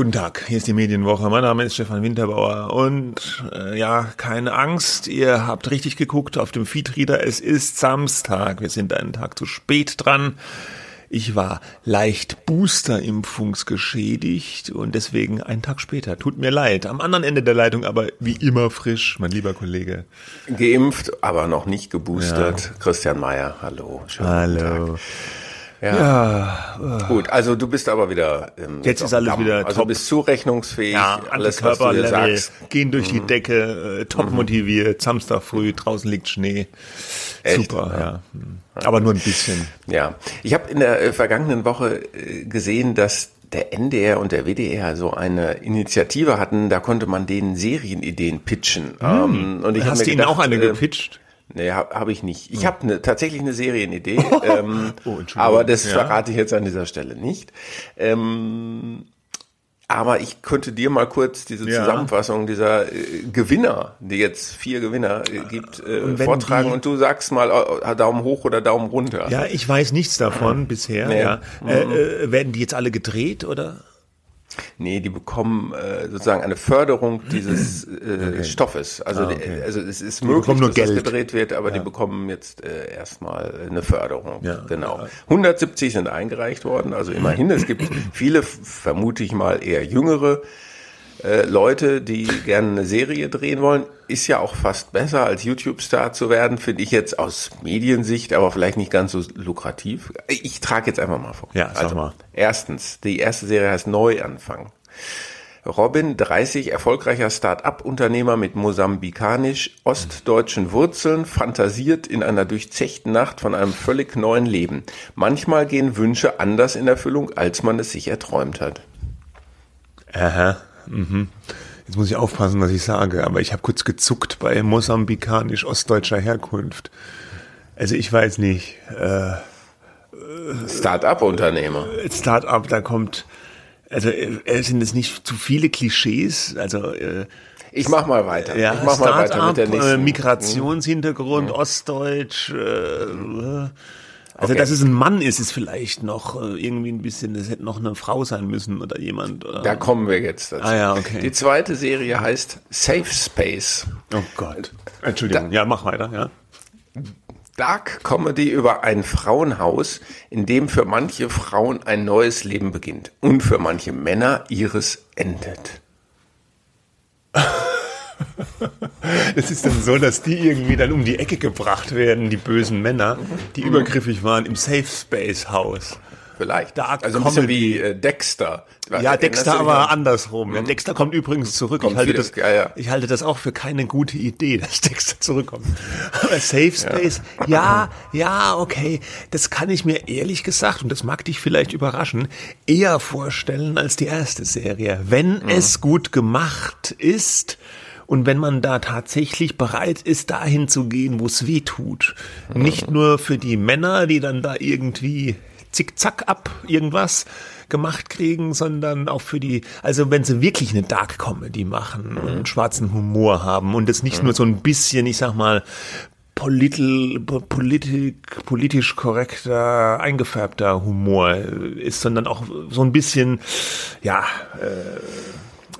Guten Tag, hier ist die Medienwoche. Mein Name ist Stefan Winterbauer und äh, ja, keine Angst, ihr habt richtig geguckt auf dem Feedreader. Es ist Samstag, wir sind einen Tag zu spät dran. Ich war leicht Boosterimpfungsgeschädigt und deswegen einen Tag später. Tut mir leid. Am anderen Ende der Leitung aber wie immer frisch, mein lieber Kollege. Geimpft, aber noch nicht geboostert. Ja. Christian Mayer, hallo. Schönen hallo. Tag. Ja. ja. Gut, also du bist aber wieder. Ähm, Jetzt ist alles Damm. wieder Also top. bist zurechnungsfähig. Ja, alles, was du dir sagst. Gehen durch die mhm. Decke, äh, top mhm. motiviert. Samstag früh, draußen liegt Schnee. Echt? Super, ja. ja. Mhm. Aber nur ein bisschen. Ja. Ich habe in der äh, vergangenen Woche äh, gesehen, dass der NDR und der WDR so eine Initiative hatten, da konnte man denen Serienideen pitchen. Hm. Ähm, und ich Hast du ihnen auch eine äh, gepitcht? Nee, habe hab ich nicht. Ich habe ne, tatsächlich eine Serienidee, ähm, oh, aber das ja. verrate ich jetzt an dieser Stelle nicht. Ähm, aber ich könnte dir mal kurz diese ja. Zusammenfassung dieser äh, Gewinner, die jetzt vier Gewinner äh, gibt, äh, vortragen die, und du sagst mal äh, Daumen hoch oder Daumen runter. Ja, ich weiß nichts davon bisher. Nee. Ja. Äh, mhm. Äh, werden die jetzt alle gedreht oder? Nee, die bekommen äh, sozusagen eine Förderung dieses äh, okay. Stoffes. Also, ah, okay. also es ist möglich, dass Geld. das gedreht wird, aber ja. die bekommen jetzt äh, erstmal eine Förderung. Ja, genau. Ja. 170 sind eingereicht worden, also immerhin. Es gibt viele, vermute ich mal, eher jüngere äh, Leute, die gerne eine Serie drehen wollen, ist ja auch fast besser als YouTube-Star zu werden, finde ich jetzt aus Mediensicht, aber vielleicht nicht ganz so lukrativ. Ich trage jetzt einfach mal vor. Ja, sag also, mal. Erstens, die erste Serie heißt Neuanfang. Robin, 30, erfolgreicher Start-up-Unternehmer mit mosambikanisch-ostdeutschen Wurzeln, fantasiert in einer durchzechten Nacht von einem völlig neuen Leben. Manchmal gehen Wünsche anders in Erfüllung, als man es sich erträumt hat. Aha. Mhm. Jetzt muss ich aufpassen, was ich sage, aber ich habe kurz gezuckt bei mosambikanisch ostdeutscher Herkunft. Also ich weiß nicht. Äh, Start-up-Unternehmer. Start-up, da kommt, also äh, sind es nicht zu viele Klischees? Also äh, ich mach mal weiter. Ja, ich mach mal weiter mit der nächsten. Äh, Migrationshintergrund, mhm. Ostdeutsch. Äh, also, okay. dass es ein Mann ist, ist vielleicht noch äh, irgendwie ein bisschen, das hätte noch eine Frau sein müssen oder jemand. Oder? Da kommen wir jetzt dazu. Ah, ja, okay. Die zweite Serie heißt Safe Space. Oh Gott. Entschuldigung. Da, ja, mach weiter, ja. Dark Comedy über ein Frauenhaus, in dem für manche Frauen ein neues Leben beginnt und für manche Männer ihres endet. Es ist dann so, dass die irgendwie dann um die Ecke gebracht werden, die bösen Männer, die mhm. übergriffig waren im Safe Space Haus. Vielleicht. Dark also ein bisschen wie äh, Dexter. Ja, Dexter aber andersrum. Ja, mhm. Dexter kommt übrigens zurück. Kommt ich, halte das, ja, ja. ich halte das auch für keine gute Idee, dass Dexter zurückkommt. Aber Safe Space, ja. ja, ja, okay. Das kann ich mir ehrlich gesagt, und das mag dich vielleicht überraschen, eher vorstellen als die erste Serie. Wenn mhm. es gut gemacht ist, und wenn man da tatsächlich bereit ist, dahin zu gehen, wo es weh tut. Mhm. Nicht nur für die Männer, die dann da irgendwie zickzack ab irgendwas gemacht kriegen, sondern auch für die, also wenn sie wirklich eine Dark Comedy machen mhm. und schwarzen Humor haben und es nicht mhm. nur so ein bisschen, ich sag mal, politil, politik, politisch korrekter, eingefärbter Humor ist, sondern auch so ein bisschen, ja, äh,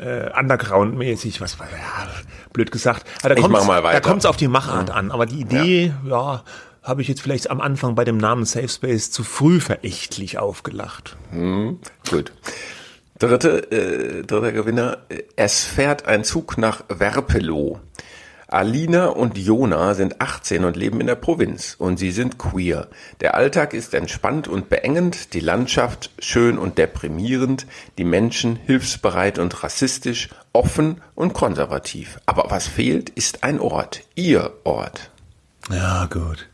äh, Underground-mäßig, was war ja, blöd gesagt. Aber da kommt's, Da kommt es auf die Machart mhm. an. Aber die Idee, ja, ja habe ich jetzt vielleicht am Anfang bei dem Namen Safe Space zu früh verächtlich aufgelacht. Mhm. Gut. Dritte, äh, dritter Gewinner. Es fährt ein Zug nach Werpelow. Alina und Jona sind 18 und leben in der Provinz und sie sind queer. Der Alltag ist entspannt und beengend, die Landschaft schön und deprimierend, die Menschen hilfsbereit und rassistisch, offen und konservativ. Aber was fehlt, ist ein Ort, ihr Ort. Ja, gut.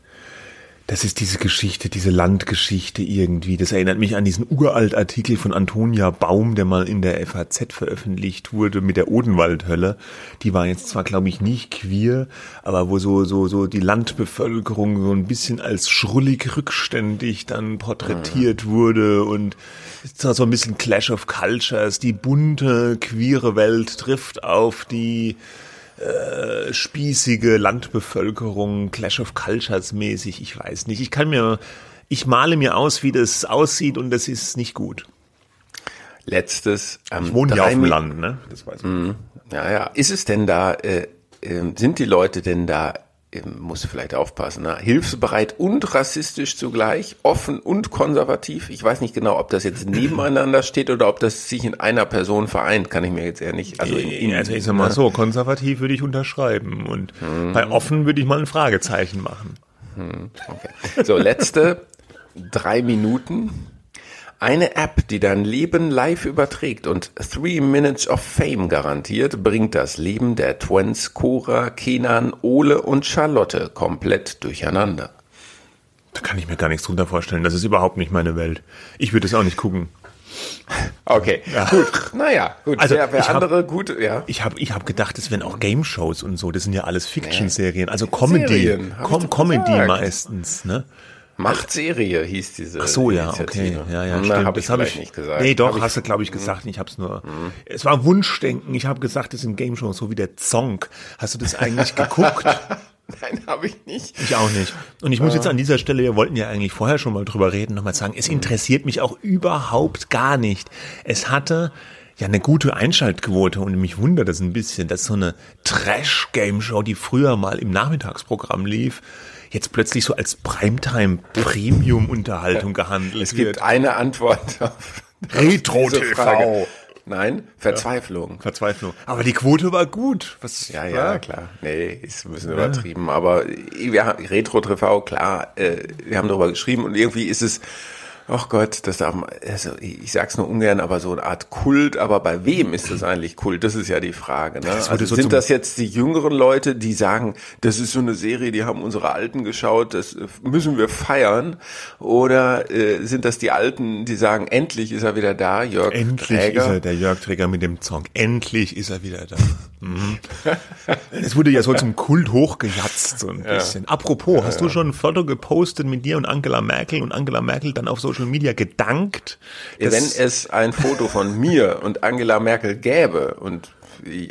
Das ist diese Geschichte, diese Landgeschichte irgendwie. Das erinnert mich an diesen uralt Artikel von Antonia Baum, der mal in der FAZ veröffentlicht wurde mit der Odenwaldhölle. Die war jetzt zwar, glaube ich, nicht queer, aber wo so, so, so die Landbevölkerung so ein bisschen als schrullig rückständig dann porträtiert mhm. wurde und so ein bisschen Clash of Cultures. Die bunte, queere Welt trifft auf die äh, spießige Landbevölkerung, Clash of Cultures mäßig, ich weiß nicht. Ich kann mir, ich male mir aus, wie das aussieht und das ist nicht gut. letztes. Ähm, ich wohne ja auf dem Land, ne? Das weiß ich. Mm, ja, ja. Ist es denn da, äh, äh, sind die Leute denn da muss vielleicht aufpassen, ne? hilfsbereit und rassistisch zugleich, offen und konservativ. Ich weiß nicht genau, ob das jetzt nebeneinander steht oder ob das sich in einer Person vereint, kann ich mir jetzt eher nicht. Also, in, in, also ich sag mal ne? so, konservativ würde ich unterschreiben und hm. bei offen würde ich mal ein Fragezeichen machen. Hm, okay. So, letzte drei Minuten. Eine App, die dein Leben live überträgt und Three Minutes of Fame garantiert, bringt das Leben der Twins Cora, Kenan, Ole und Charlotte komplett durcheinander. Da kann ich mir gar nichts drunter vorstellen. Das ist überhaupt nicht meine Welt. Ich würde es auch nicht gucken. Okay, ja. gut. Naja, gut. Also wer, wer andere hab, gut, ja. Ich habe ich hab gedacht, das wären auch Game Shows und so. Das sind ja alles Fiction-Serien. Also Comedy. Serien, Com Comedy meistens, ne? Machtserie hieß diese. Ach so, ja, okay. Ja, ja, stimmt. Hab das habe ich nicht gesagt. Nee, doch, hab hast du, glaube ich, gesagt. Ich habe es nur. Mhm. Es war Wunschdenken. Ich habe gesagt, das sind Game Shows, so wie der Zonk. Hast du das eigentlich geguckt? Nein, habe ich nicht. Ich auch nicht. Und ich muss jetzt an dieser Stelle, wir wollten ja eigentlich vorher schon mal drüber reden, nochmal sagen, es interessiert mich auch überhaupt gar nicht. Es hatte ja eine gute Einschaltquote und mich wundert das ein bisschen, dass so eine Trash-Game-Show, die früher mal im Nachmittagsprogramm lief, jetzt plötzlich so als Primetime-Premium-Unterhaltung gehandelt Es gibt eine Antwort auf Retro-TV. Nein, Verzweiflung. Ja, Verzweiflung. Aber die Quote war gut. Was, ja, ja, ja, klar. Nee, ist ein bisschen übertrieben. Aber wir haben Retro-TV, klar, äh, wir haben darüber geschrieben und irgendwie ist es ach Gott, das darf man, also ich sag's nur ungern, aber so eine Art Kult, aber bei wem ist das eigentlich Kult? Das ist ja die Frage. Ne? Also so sind das jetzt die jüngeren Leute, die sagen, das ist so eine Serie, die haben unsere Alten geschaut, das müssen wir feiern? Oder äh, sind das die Alten, die sagen, endlich ist er wieder da, Jörg Endlich Träger? ist er, der Jörg Träger mit dem Song, endlich ist er wieder da. Mhm. es wurde ja so zum Kult hochgejatzt, so ein ja. bisschen. Apropos, hast ja, du schon ein Foto gepostet mit dir und Angela Merkel und Angela Merkel dann auf Social Media gedankt? Wenn es ein Foto von mir und Angela Merkel gäbe und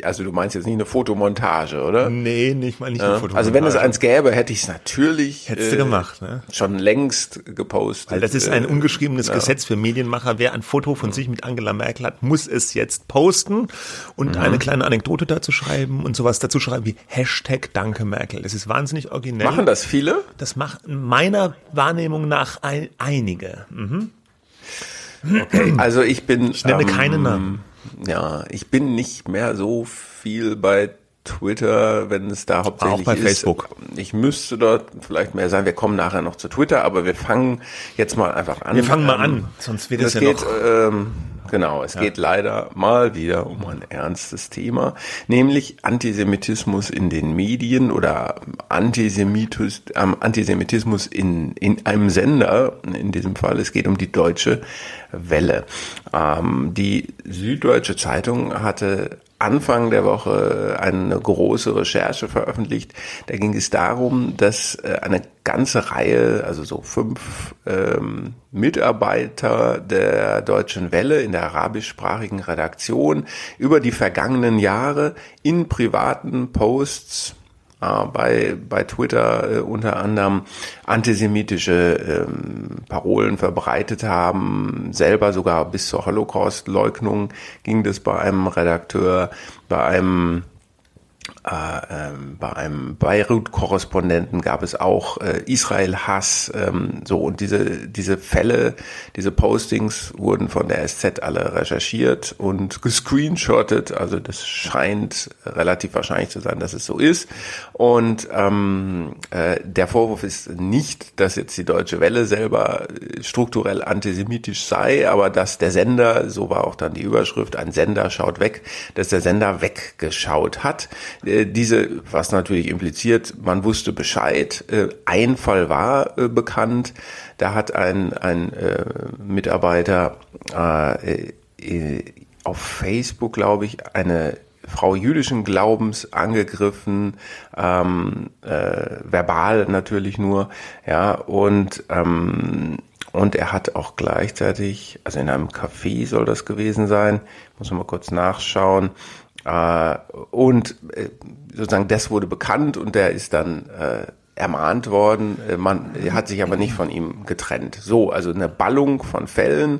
also du meinst jetzt nicht eine Fotomontage, oder? Nee, nicht mal nicht eine Fotomontage. Also wenn es eins gäbe, hätte ich es natürlich Hättest äh, gemacht, ne? schon längst gepostet. Weil das ist ein äh, ungeschriebenes ja. Gesetz für Medienmacher. Wer ein Foto von sich mit Angela Merkel hat, muss es jetzt posten und mhm. eine kleine Anekdote dazu schreiben und sowas dazu schreiben wie Hashtag Danke Merkel. Das ist wahnsinnig originell. Machen das viele? Das machen meiner Wahrnehmung nach ein, einige. Mhm. Okay, also ich bin. Ich nenne ähm, keinen Namen ja, ich bin nicht mehr so viel bei Twitter, wenn es da hauptsächlich Auch bei ist. Facebook. Ich müsste dort vielleicht mehr sein. Wir kommen nachher noch zu Twitter, aber wir fangen jetzt mal einfach an. Wir fangen mal ähm, an, sonst wird es ja geht, noch. Ähm, Genau, es ja. geht leider mal wieder um ein ernstes Thema, nämlich Antisemitismus in den Medien oder Antisemitus, ähm, Antisemitismus in, in einem Sender, in diesem Fall. Es geht um die Deutsche Welle. Ähm, die Süddeutsche Zeitung hatte Anfang der Woche eine große Recherche veröffentlicht. Da ging es darum, dass äh, eine ganze Reihe, also so fünf ähm, Mitarbeiter der Deutschen Welle in der arabischsprachigen Redaktion über die vergangenen Jahre in privaten Posts äh, bei, bei Twitter äh, unter anderem antisemitische ähm, Parolen verbreitet haben, selber sogar bis zur Holocaust-Leugnung ging das bei einem Redakteur, bei einem äh, ähm, bei einem Beirut-Korrespondenten gab es auch äh, Israel-Hass. Ähm, so und diese diese Fälle, diese Postings wurden von der SZ alle recherchiert und gescreenshottet. Also das scheint relativ wahrscheinlich zu sein, dass es so ist. Und ähm, äh, der Vorwurf ist nicht, dass jetzt die Deutsche Welle selber strukturell antisemitisch sei, aber dass der Sender, so war auch dann die Überschrift, ein Sender schaut weg, dass der Sender weggeschaut hat. Äh, diese, was natürlich impliziert, man wusste Bescheid. Äh, ein Fall war äh, bekannt. Da hat ein, ein Mitarbeiter auf Facebook, glaube ich, eine Frau jüdischen Glaubens angegriffen, ähm, äh, verbal natürlich nur, ja, und ähm, und er hat auch gleichzeitig, also in einem Café soll das gewesen sein, muss man mal kurz nachschauen, äh, und äh, sozusagen das wurde bekannt und der ist dann äh, ermahnt worden, äh, man hat sich aber nicht von ihm getrennt. So, also eine Ballung von Fällen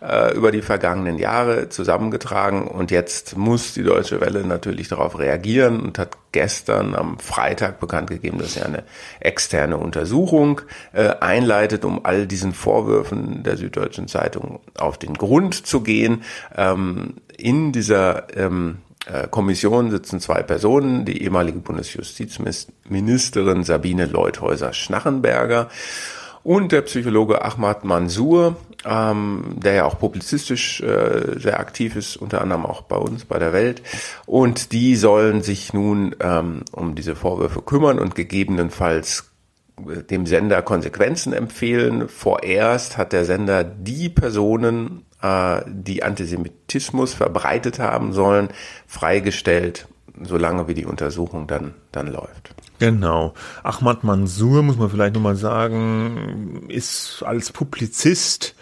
äh, über die vergangenen Jahre zusammengetragen und jetzt muss die Deutsche Welle natürlich darauf reagieren und hat gestern am Freitag bekannt gegeben, dass er eine externe Untersuchung äh, einleitet, um all diesen Vorwürfen der Süddeutschen Zeitung auf den Grund zu gehen. Ähm, in dieser ähm, äh, Kommission sitzen zwei Personen, die ehemalige Bundesjustizministerin Sabine Leuthäuser-Schnarrenberger und der Psychologe Ahmad Mansour, ähm, der ja auch publizistisch äh, sehr aktiv ist, unter anderem auch bei uns, bei der Welt. Und die sollen sich nun ähm, um diese Vorwürfe kümmern und gegebenenfalls äh, dem Sender Konsequenzen empfehlen. Vorerst hat der Sender die Personen äh, die Antisemitismus verbreitet haben sollen, freigestellt, solange wie die Untersuchung dann, dann läuft. Genau. Ahmad Mansour, muss man vielleicht nochmal sagen, ist als Publizist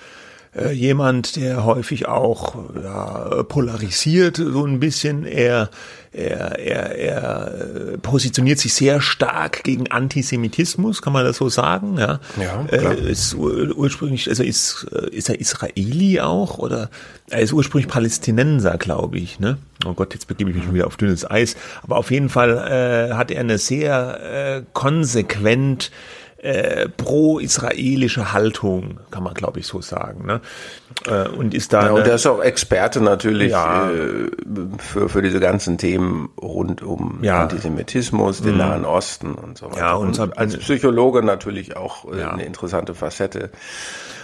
äh, jemand, der häufig auch ja, polarisiert, so ein bisschen. Er, er, er, er äh, positioniert sich sehr stark gegen Antisemitismus, kann man das so sagen? Ja, ja äh, klar. Äh, ist ursprünglich, also ist, ist er Israeli auch oder er ist ursprünglich Palästinenser, glaube ich. Ne? Oh Gott, jetzt begebe ich mich schon wieder auf dünnes Eis. Aber auf jeden Fall äh, hat er eine sehr äh, konsequent äh, pro-israelische Haltung, kann man glaube ich so sagen. Ne? Äh, und ist da. Ja, und der ist auch Experte natürlich ja, äh, für, für diese ganzen Themen rund um ja. Antisemitismus, den mhm. Nahen Osten und so weiter. Ja, und, und als Psychologe natürlich auch äh, ja. eine interessante Facette.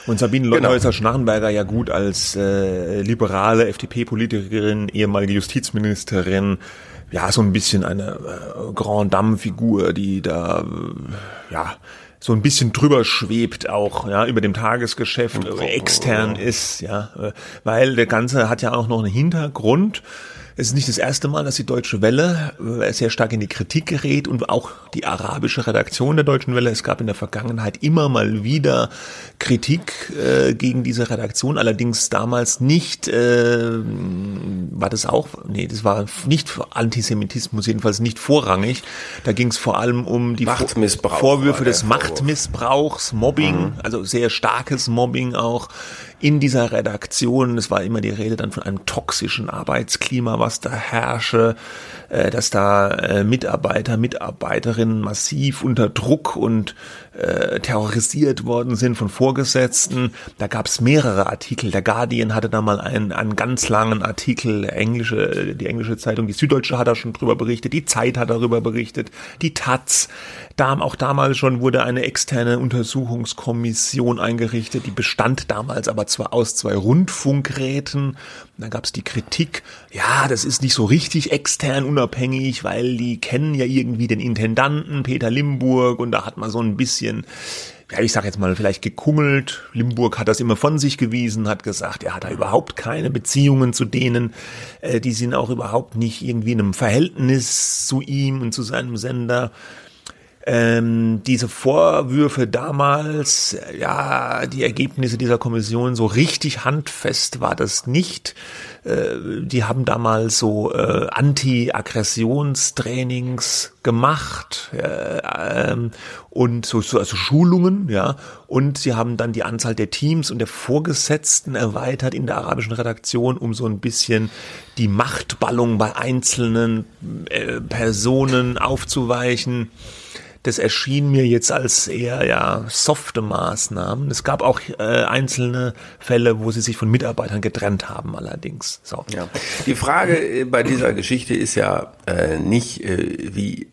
Und Sabine Leuthäuser-Schnarrenberger ja gut als äh, liberale FDP-Politikerin, ehemalige Justizministerin, ja, so ein bisschen eine äh, Grand Dame-Figur, die da, äh, ja, so ein bisschen drüber schwebt auch, ja, über dem Tagesgeschäft, äh, extern ist, ja, äh, weil der Ganze hat ja auch noch einen Hintergrund. Es ist nicht das erste Mal, dass die Deutsche Welle äh, sehr stark in die Kritik gerät und auch die arabische Redaktion der Deutschen Welle. Es gab in der Vergangenheit immer mal wieder Kritik äh, gegen diese Redaktion, allerdings damals nicht, äh, war das auch, nee, das war nicht Antisemitismus, jedenfalls nicht vorrangig. Da ging es vor allem um die Vorwürfe des Machtmissbrauchs, Mobbing, mhm. also sehr starkes Mobbing auch in dieser Redaktion. Es war immer die Rede dann von einem toxischen Arbeitsklima, was da herrsche, äh, dass da äh, Mitarbeiter, Mitarbeiterinnen massiv unter Druck und äh, terrorisiert worden sind von Vorgesetzten. Da gab es mehrere Artikel. Der Guardian hatte da mal einen, einen ganz langen Artikel, englische, die englische Zeitung, die Süddeutsche hat da schon drüber berichtet, die Zeit hat darüber berichtet, die Taz. Da, auch damals schon wurde eine externe Untersuchungskommission eingerichtet, die bestand damals aber zwar aus zwei Rundfunkräten. Da gab es die Kritik, ja, das ist nicht so richtig extern unabhängig, weil die kennen ja irgendwie den Intendanten Peter Limburg und da hat man so ein bisschen ja, ich sag jetzt mal, vielleicht gekummelt. Limburg hat das immer von sich gewiesen, hat gesagt, er hat da überhaupt keine Beziehungen zu denen. Äh, die sind auch überhaupt nicht irgendwie in einem Verhältnis zu ihm und zu seinem Sender. Ähm, diese Vorwürfe damals, ja, die Ergebnisse dieser Kommission, so richtig handfest war das nicht. Äh, die haben damals so äh, Anti-Aggressionstrainings gemacht äh, ähm, und so, so also Schulungen, ja, und sie haben dann die Anzahl der Teams und der Vorgesetzten erweitert in der arabischen Redaktion, um so ein bisschen die Machtballung bei einzelnen äh, Personen aufzuweichen. Das erschien mir jetzt als eher ja softe Maßnahmen. Es gab auch äh, einzelne Fälle, wo sie sich von Mitarbeitern getrennt haben, allerdings. So. Ja. Die Frage äh, bei dieser Geschichte ist ja äh, nicht, äh, wie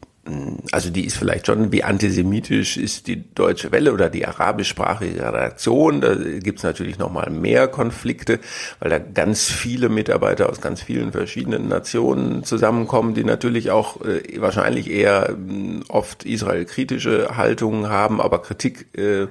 also die ist vielleicht schon, wie antisemitisch ist die Deutsche Welle oder die arabischsprachige Redaktion. Da gibt's natürlich noch mal mehr Konflikte, weil da ganz viele Mitarbeiter aus ganz vielen verschiedenen Nationen zusammenkommen, die natürlich auch äh, wahrscheinlich eher äh, oft israelkritische Haltungen haben, aber Kritik äh,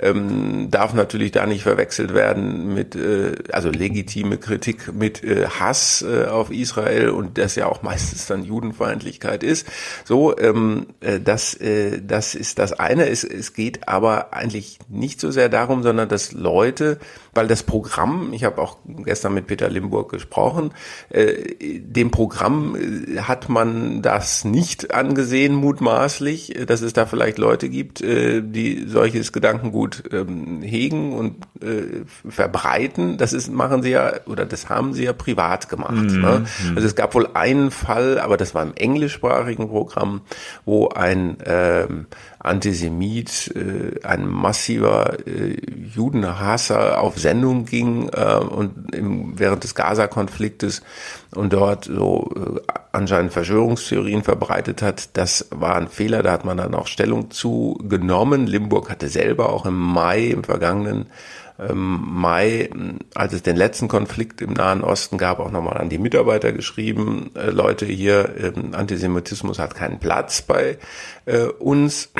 ähm, darf natürlich da nicht verwechselt werden mit, äh, also legitime Kritik mit äh, Hass äh, auf Israel und das ja auch meistens dann Judenfeindlichkeit ist. So, ähm, äh, das, äh, das ist das eine. Es, es geht aber eigentlich nicht so sehr darum, sondern dass Leute weil das Programm, ich habe auch gestern mit Peter Limburg gesprochen, äh, dem Programm äh, hat man das nicht angesehen, mutmaßlich, äh, dass es da vielleicht Leute gibt, äh, die solches Gedankengut ähm, hegen und äh, verbreiten. Das ist, machen sie ja, oder das haben sie ja privat gemacht. Mhm. Ne? Mhm. Also es gab wohl einen Fall, aber das war im englischsprachigen Programm, wo ein ähm, Antisemit, äh, ein massiver äh, Judenhasser auf Sendung ging äh, und im, während des Gaza-Konfliktes und dort so äh, anscheinend Verschwörungstheorien verbreitet hat. Das war ein Fehler, da hat man dann auch Stellung zu genommen. Limburg hatte selber auch im Mai, im vergangenen Mai, als es den letzten Konflikt im Nahen Osten gab, auch nochmal an die Mitarbeiter geschrieben, äh, Leute hier, äh, Antisemitismus hat keinen Platz bei äh, uns.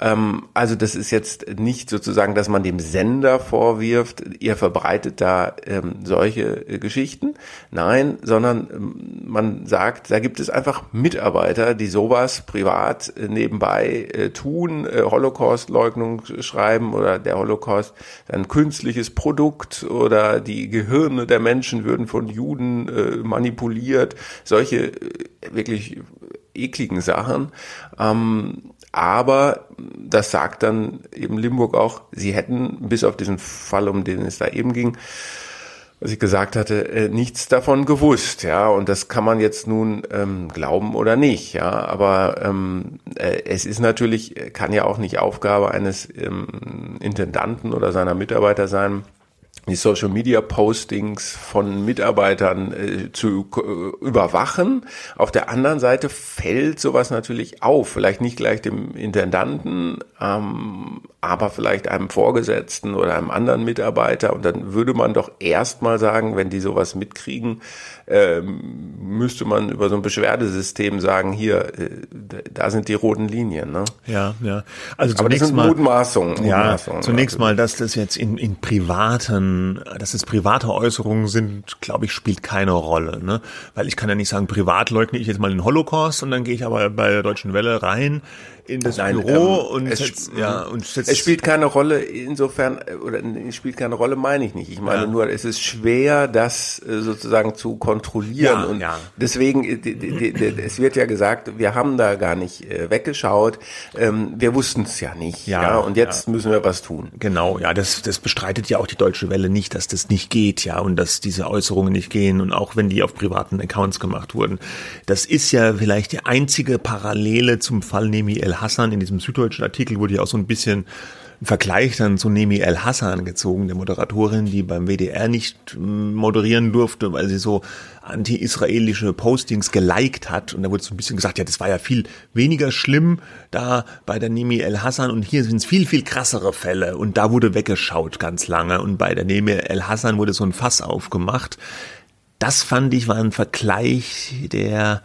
Ähm, also das ist jetzt nicht sozusagen, dass man dem Sender vorwirft, ihr verbreitet da ähm, solche äh, Geschichten. Nein, sondern ähm, man sagt, da gibt es einfach Mitarbeiter, die sowas privat äh, nebenbei äh, tun, äh, Holocaust-Leugnung schreiben oder der Holocaust ein künstliches Produkt oder die Gehirne der Menschen würden von Juden äh, manipuliert. Solche äh, wirklich ekligen Sachen. Ähm, aber das sagt dann eben Limburg auch, sie hätten bis auf diesen Fall, um den es da eben ging, was ich gesagt hatte, äh, nichts davon gewusst, ja, und das kann man jetzt nun ähm, glauben oder nicht, ja, aber ähm, äh, es ist natürlich, kann ja auch nicht Aufgabe eines ähm, Intendanten oder seiner Mitarbeiter sein, die Social Media Postings von Mitarbeitern äh, zu äh, überwachen. Auf der anderen Seite fällt sowas natürlich auf, vielleicht nicht gleich dem Intendanten, ähm, aber vielleicht einem Vorgesetzten oder einem anderen Mitarbeiter. Und dann würde man doch erstmal sagen, wenn die sowas mitkriegen, ähm, müsste man über so ein Beschwerdesystem sagen, hier, äh, da sind die roten Linien. Ne? Ja, ja. Also Aber zunächst das sind mal, Mutmaßungen. Ja, zunächst also. mal, dass das jetzt in, in privaten, dass es private Äußerungen sind, glaube ich, spielt keine Rolle. Ne? Weil ich kann ja nicht sagen, privat leugne ich jetzt mal den Holocaust und dann gehe ich aber bei der Deutschen Welle rein in das Nein, Büro ähm, und, es, setz, ja, und setz, es spielt keine Rolle insofern oder es spielt keine Rolle meine ich nicht. Ich meine ja. nur es ist schwer das äh, sozusagen zu kontrollieren. Ja, und ja. deswegen äh, es wird ja gesagt wir haben da gar nicht äh, weggeschaut. Ähm, wir wussten es ja nicht ja, ja. Und jetzt müssen wir was tun. Genau ja das das bestreitet ja auch die deutsche Welle nicht dass das nicht geht ja und dass diese Äußerungen nicht gehen. Und auch wenn die auf privaten Accounts gemacht wurden das ist ja vielleicht die einzige Parallele zum Fall Nemi El Hassan, in diesem süddeutschen Artikel wurde ja auch so ein bisschen ein Vergleich dann zu Nemi El Hassan gezogen, der Moderatorin, die beim WDR nicht mm, moderieren durfte, weil sie so anti-israelische Postings geliked hat. Und da wurde so ein bisschen gesagt, ja, das war ja viel weniger schlimm da bei der Nemi El Hassan und hier sind es viel, viel krassere Fälle. Und da wurde weggeschaut ganz lange. Und bei der Nemi El Hassan wurde so ein Fass aufgemacht. Das fand ich war ein Vergleich, der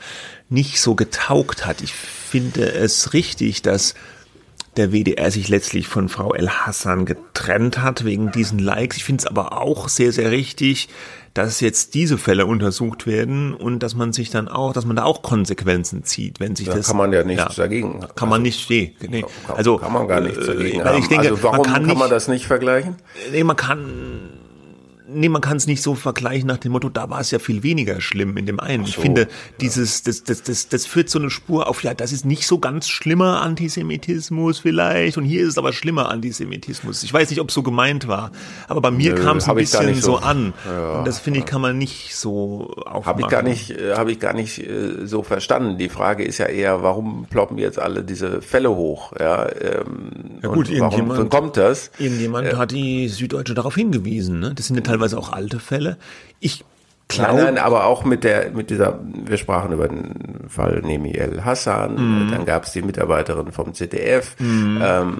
nicht so getaugt hat. Ich finde es richtig, dass der WDR sich letztlich von Frau El Hassan getrennt hat wegen diesen Likes. Ich finde es aber auch sehr, sehr richtig, dass jetzt diese Fälle untersucht werden und dass man sich dann auch, dass man da auch Konsequenzen zieht, wenn sich da das. kann man ja nichts ja, dagegen. Kann also, man nicht, nee, nee. Also kann man gar nichts äh, dagegen. Äh, ich denke, also warum man kann, kann nicht, man das nicht vergleichen? Nee, man kann nee, man kann es nicht so vergleichen nach dem Motto, da war es ja viel weniger schlimm in dem einen. So, ich finde, dieses, das, das, das, das führt so eine Spur auf, ja, das ist nicht so ganz schlimmer Antisemitismus vielleicht und hier ist es aber schlimmer Antisemitismus. Ich weiß nicht, ob es so gemeint war, aber bei mir kam es ein bisschen so, so, an. Ja, und das finde ich, kann man nicht so aufmachen. Habe ich gar nicht, äh, habe ich gar nicht äh, so verstanden. Die Frage ist ja eher, warum ploppen jetzt alle diese Fälle hoch? Ja, ähm, ja gut, warum kommt das? Irgendjemand äh, hat die Süddeutsche darauf hingewiesen. Ne? Das sind ja teilweise auch alte Fälle. Ich Klar. Nein, nein, aber auch mit der, mit dieser, wir sprachen über den Fall Nemi El Hassan, mm. dann gab es die Mitarbeiterin vom ZDF. Mm. Ähm,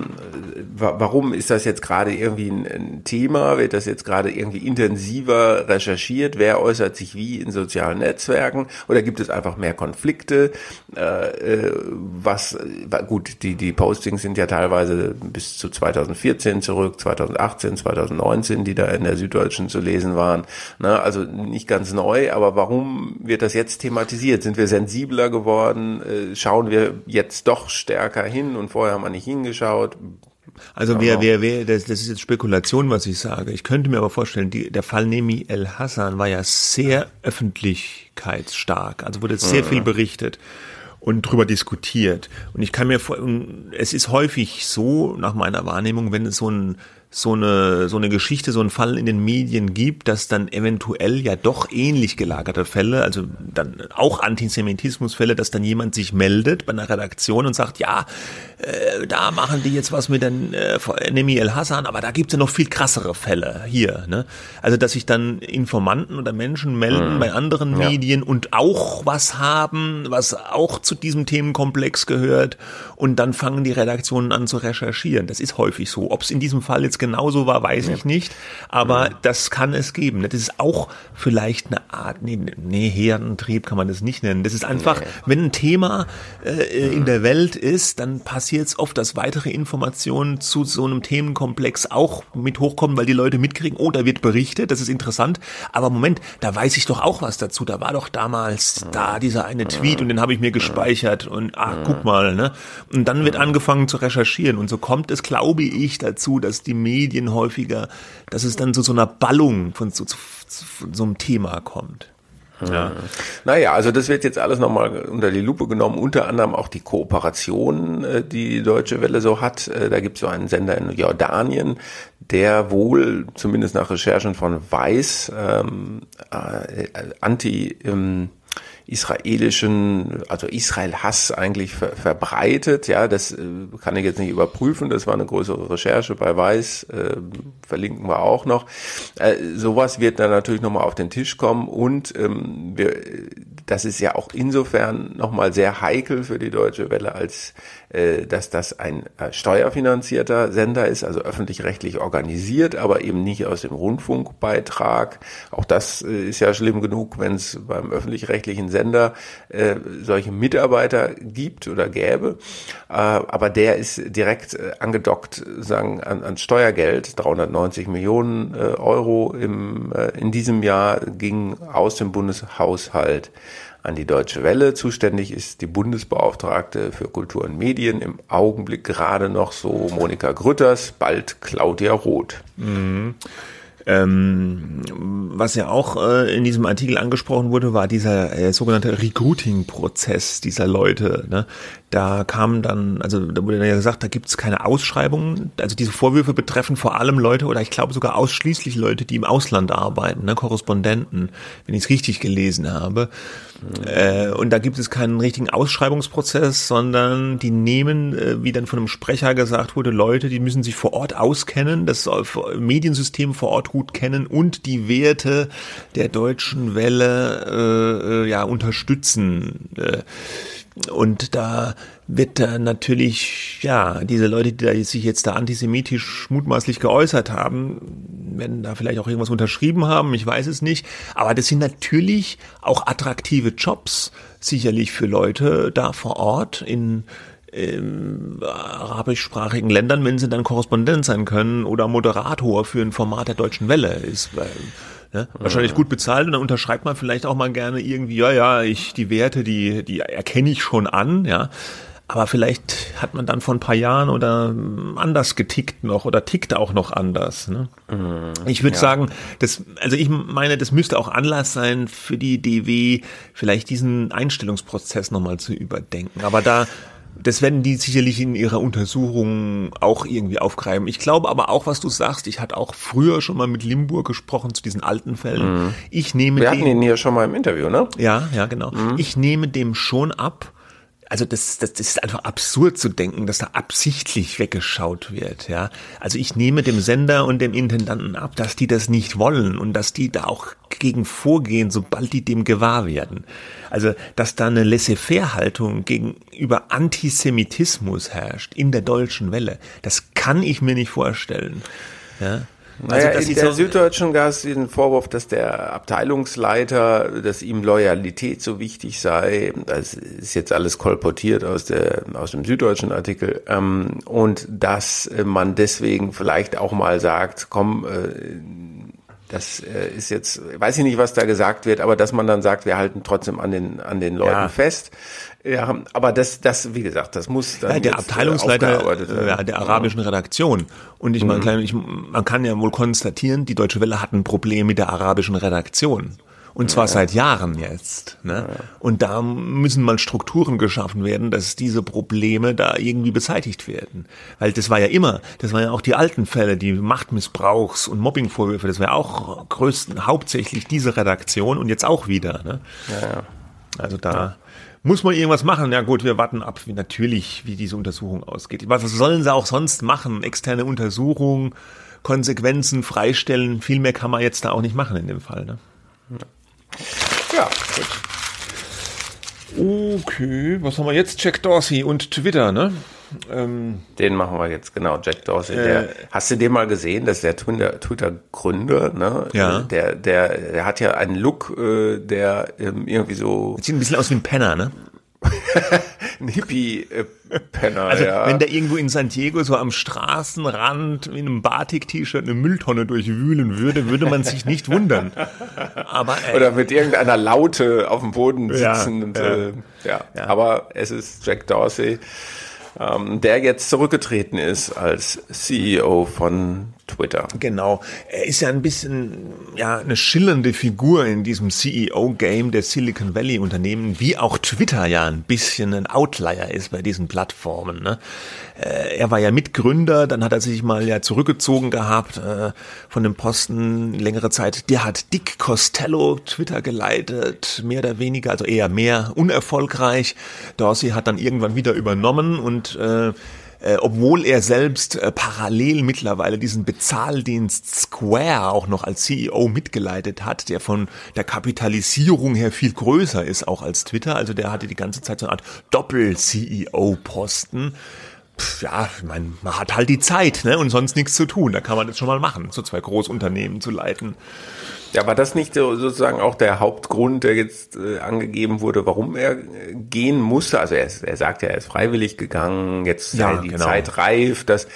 warum ist das jetzt gerade irgendwie ein, ein, Thema? Wird das jetzt gerade irgendwie intensiver recherchiert? Wer äußert sich wie in sozialen Netzwerken? Oder gibt es einfach mehr Konflikte? Äh, äh was, gut, die, die Postings sind ja teilweise bis zu 2014 zurück, 2018, 2019, die da in der Süddeutschen zu lesen waren. Na, also nicht ganz neu, aber warum wird das jetzt thematisiert? Sind wir sensibler geworden? Äh, schauen wir jetzt doch stärker hin und vorher haben wir nicht hingeschaut? Also wer, wer, wer, das, das ist jetzt Spekulation, was ich sage. Ich könnte mir aber vorstellen, die, der Fall Nemi El Hassan war ja sehr öffentlichkeitsstark. Also wurde sehr viel berichtet und drüber diskutiert. Und ich kann mir vor, es ist häufig so, nach meiner Wahrnehmung, wenn es so ein so eine, so eine Geschichte, so ein Fall in den Medien gibt, dass dann eventuell ja doch ähnlich gelagerte Fälle, also dann auch Antisemitismusfälle, dass dann jemand sich meldet bei einer Redaktion und sagt, ja, äh, da machen die jetzt was mit den äh, Nemi El Hassan, aber da gibt's ja noch viel krassere Fälle hier. Ne? Also dass sich dann Informanten oder Menschen melden mhm. bei anderen ja. Medien und auch was haben, was auch zu diesem Themenkomplex gehört und dann fangen die Redaktionen an zu recherchieren. Das ist häufig so. Ob es in diesem Fall jetzt genauso war, weiß ja. ich nicht. Aber ja. das kann es geben. Das ist auch vielleicht eine Art, nee, nee Herdentrieb kann man das nicht nennen. Das ist einfach, nee. wenn ein Thema äh, in der Welt ist, dann passiert es oft, dass weitere Informationen zu so einem Themenkomplex auch mit hochkommen, weil die Leute mitkriegen, oh, da wird berichtet, das ist interessant. Aber Moment, da weiß ich doch auch was dazu. Da war doch damals da dieser eine Tweet und den habe ich mir gespeichert und ach, guck mal, ne? Und dann wird angefangen zu recherchieren und so kommt es, glaube ich, dazu, dass die Medien häufiger, dass es dann zu so einer Ballung von so, zu, von so einem Thema kommt. Ja. Naja, also das wird jetzt alles nochmal unter die Lupe genommen, unter anderem auch die Kooperation, äh, die die Deutsche Welle so hat. Äh, da gibt es so einen Sender in Jordanien, der wohl, zumindest nach Recherchen von Weiß, ähm, äh, anti ähm, israelischen, also Israel-Hass eigentlich ver verbreitet. Ja, das äh, kann ich jetzt nicht überprüfen. Das war eine größere Recherche bei Weiß, äh, verlinken wir auch noch. Äh, sowas wird dann natürlich nochmal auf den Tisch kommen und ähm, wir, das ist ja auch insofern nochmal sehr heikel für die Deutsche Welle, als äh, dass das ein äh, steuerfinanzierter Sender ist, also öffentlich-rechtlich organisiert, aber eben nicht aus dem Rundfunkbeitrag. Auch das äh, ist ja schlimm genug, wenn es beim öffentlich-rechtlichen Sender äh, solche Mitarbeiter gibt oder gäbe. Äh, aber der ist direkt äh, angedockt sagen, an, an Steuergeld. 390 Millionen äh, Euro im, äh, in diesem Jahr ging aus dem Bundeshaushalt an die Deutsche Welle. Zuständig ist die Bundesbeauftragte für Kultur und Medien, im Augenblick gerade noch so Monika Grütters, bald Claudia Roth. Mhm. Ähm, was ja auch äh, in diesem Artikel angesprochen wurde, war dieser äh, sogenannte Recruiting-Prozess dieser Leute. Ne? Da kam dann, also da wurde dann ja gesagt, da gibt es keine Ausschreibungen. Also diese Vorwürfe betreffen vor allem Leute oder ich glaube sogar ausschließlich Leute, die im Ausland arbeiten, ne? Korrespondenten, wenn ich es richtig gelesen habe. Äh, und da gibt es keinen richtigen Ausschreibungsprozess, sondern die nehmen, äh, wie dann von einem Sprecher gesagt wurde, Leute, die müssen sich vor Ort auskennen, das Mediensystem vor Ort gut kennen und die Werte der deutschen Welle äh, äh ja unterstützen. Und da wird da natürlich, ja, diese Leute, die sich jetzt da antisemitisch mutmaßlich geäußert haben, werden da vielleicht auch irgendwas unterschrieben haben, ich weiß es nicht. Aber das sind natürlich auch attraktive Jobs, sicherlich für Leute da vor Ort in in arabischsprachigen Ländern, wenn sie dann Korrespondent sein können oder Moderator für ein Format der Deutschen Welle ist. Ne? Wahrscheinlich gut bezahlt und dann unterschreibt man vielleicht auch mal gerne irgendwie, ja, ja, ich, die Werte, die, die erkenne ich schon an, ja. Aber vielleicht hat man dann vor ein paar Jahren oder anders getickt noch oder tickt auch noch anders. Ne? Mhm, ich würde ja. sagen, das, also ich meine, das müsste auch Anlass sein für die DW, vielleicht diesen Einstellungsprozess nochmal zu überdenken. Aber da das werden die sicherlich in ihrer Untersuchung auch irgendwie aufgreifen. Ich glaube aber auch, was du sagst, ich hatte auch früher schon mal mit Limburg gesprochen zu diesen alten Fällen. Mhm. Ich nehme Wir hatten ihn hier schon mal im Interview, ne? Ja, ja, genau. Mhm. Ich nehme dem schon ab, also das, das, das ist einfach absurd zu denken, dass da absichtlich weggeschaut wird, ja. Also ich nehme dem Sender und dem Intendanten ab, dass die das nicht wollen und dass die da auch gegen vorgehen, sobald die dem gewahr werden. Also, dass da eine Laissez-faire-Haltung gegenüber Antisemitismus herrscht in der deutschen Welle, das kann ich mir nicht vorstellen, ja. Also, naja, in der Süddeutschen gab es den Vorwurf, dass der Abteilungsleiter, dass ihm Loyalität so wichtig sei. Das ist jetzt alles kolportiert aus, der, aus dem Süddeutschen Artikel. Ähm, und dass man deswegen vielleicht auch mal sagt, komm, äh, das äh, ist jetzt, weiß ich nicht, was da gesagt wird, aber dass man dann sagt, wir halten trotzdem an den, an den Leuten ja. fest. Ja, aber das, das, wie gesagt, das muss dann ja, der Abteilungsleiter äh, ja, der arabischen Redaktion. Und ich, mhm. meine, ich, man kann ja wohl konstatieren, die Deutsche Welle hat ein Problem mit der arabischen Redaktion. Und zwar ja. seit Jahren jetzt. Ne? Ja. Und da müssen mal Strukturen geschaffen werden, dass diese Probleme da irgendwie beseitigt werden. Weil das war ja immer, das waren ja auch die alten Fälle, die Machtmissbrauchs- und Mobbingvorwürfe, das war ja auch größten, hauptsächlich diese Redaktion und jetzt auch wieder. Ne? Ja, also da muss man irgendwas machen. Ja gut, wir warten ab, wie natürlich, wie diese Untersuchung ausgeht. Was sollen sie auch sonst machen? Externe Untersuchung, Konsequenzen freistellen. Viel mehr kann man jetzt da auch nicht machen in dem Fall. Ne? Ja, gut. Okay, was haben wir jetzt? Jack Dorsey und Twitter, ne? Ähm, den machen wir jetzt, genau, Jack Dorsey. Äh, der, hast du den mal gesehen? Das ist der Twitter-Gründer, ne? Ja. Der, der, der hat ja einen Look, äh, der ähm, irgendwie so. Sieht ein bisschen aus wie ein Penner, ne? ein Hippie-Penner, also, ja. Wenn der irgendwo in San Diego so am Straßenrand in einem Batik-T-Shirt eine Mülltonne durchwühlen würde, würde man sich nicht wundern. Aber, äh, Oder mit irgendeiner Laute auf dem Boden sitzen. Ja, und. Äh, ja. ja. Aber es ist Jack Dorsey, ähm, der jetzt zurückgetreten ist als CEO von Twitter. Genau. Er ist ja ein bisschen ja eine schillernde Figur in diesem CEO-Game der Silicon Valley Unternehmen, wie auch Twitter ja ein bisschen ein Outlier ist bei diesen Plattformen. Ne? Äh, er war ja Mitgründer, dann hat er sich mal ja zurückgezogen gehabt äh, von dem Posten längere Zeit. Der hat Dick Costello Twitter geleitet, mehr oder weniger, also eher mehr unerfolgreich. Dorsey hat dann irgendwann wieder übernommen und äh, äh, obwohl er selbst äh, parallel mittlerweile diesen Bezahldienst Square auch noch als CEO mitgeleitet hat, der von der Kapitalisierung her viel größer ist auch als Twitter. Also der hatte die ganze Zeit so eine Art Doppel-CEO-Posten. Ja, ich meine, man hat halt die Zeit ne, und sonst nichts zu tun. Da kann man das schon mal machen, so zwei Großunternehmen zu leiten. Ja, war das nicht so, sozusagen auch der Hauptgrund, der jetzt äh, angegeben wurde, warum er äh, gehen musste? Also er, er sagt ja, er ist freiwillig gegangen, jetzt ja, die genau. Zeit reif, dass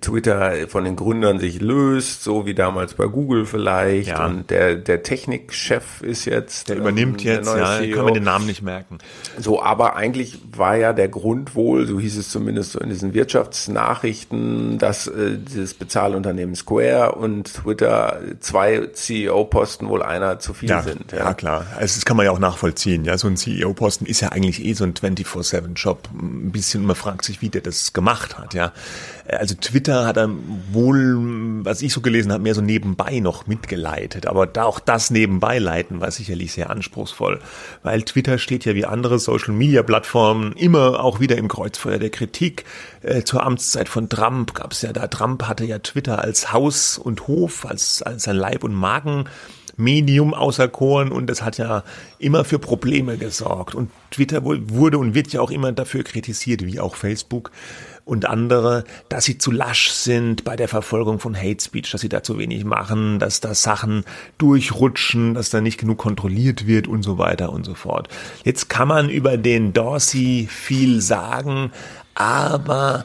Twitter von den Gründern sich löst, so wie damals bei Google vielleicht. Ja. Und der, der Technikchef ist jetzt. Der übernimmt ähm, jetzt, ja, CEO. kann man den Namen nicht merken. So, aber eigentlich war ja der Grund wohl, so hieß es zumindest so in diesen Wirtschaftsnachrichten, dass äh, dieses Bezahlunternehmen Square und Twitter zwei CEO CEO-Posten wohl einer zu viel ja, sind. Ja. ja, klar. Also das kann man ja auch nachvollziehen. Ja, so ein CEO-Posten ist ja eigentlich eh so ein 24-7-Job. Ein bisschen, man fragt sich, wie der das gemacht hat. Ja, also Twitter hat er wohl, was ich so gelesen habe, mehr so nebenbei noch mitgeleitet. Aber da auch das nebenbei leiten war sicherlich sehr anspruchsvoll, weil Twitter steht ja wie andere Social-Media-Plattformen immer auch wieder im Kreuzfeuer der Kritik. Äh, zur Amtszeit von Trump gab es ja da, Trump hatte ja Twitter als Haus und Hof, als, als sein Leib und Magen Medium auserkoren und das hat ja immer für Probleme gesorgt. Und Twitter wurde und wird ja auch immer dafür kritisiert, wie auch Facebook und andere, dass sie zu lasch sind bei der Verfolgung von Hate Speech, dass sie da zu wenig machen, dass da Sachen durchrutschen, dass da nicht genug kontrolliert wird und so weiter und so fort. Jetzt kann man über den Dorsey viel sagen, aber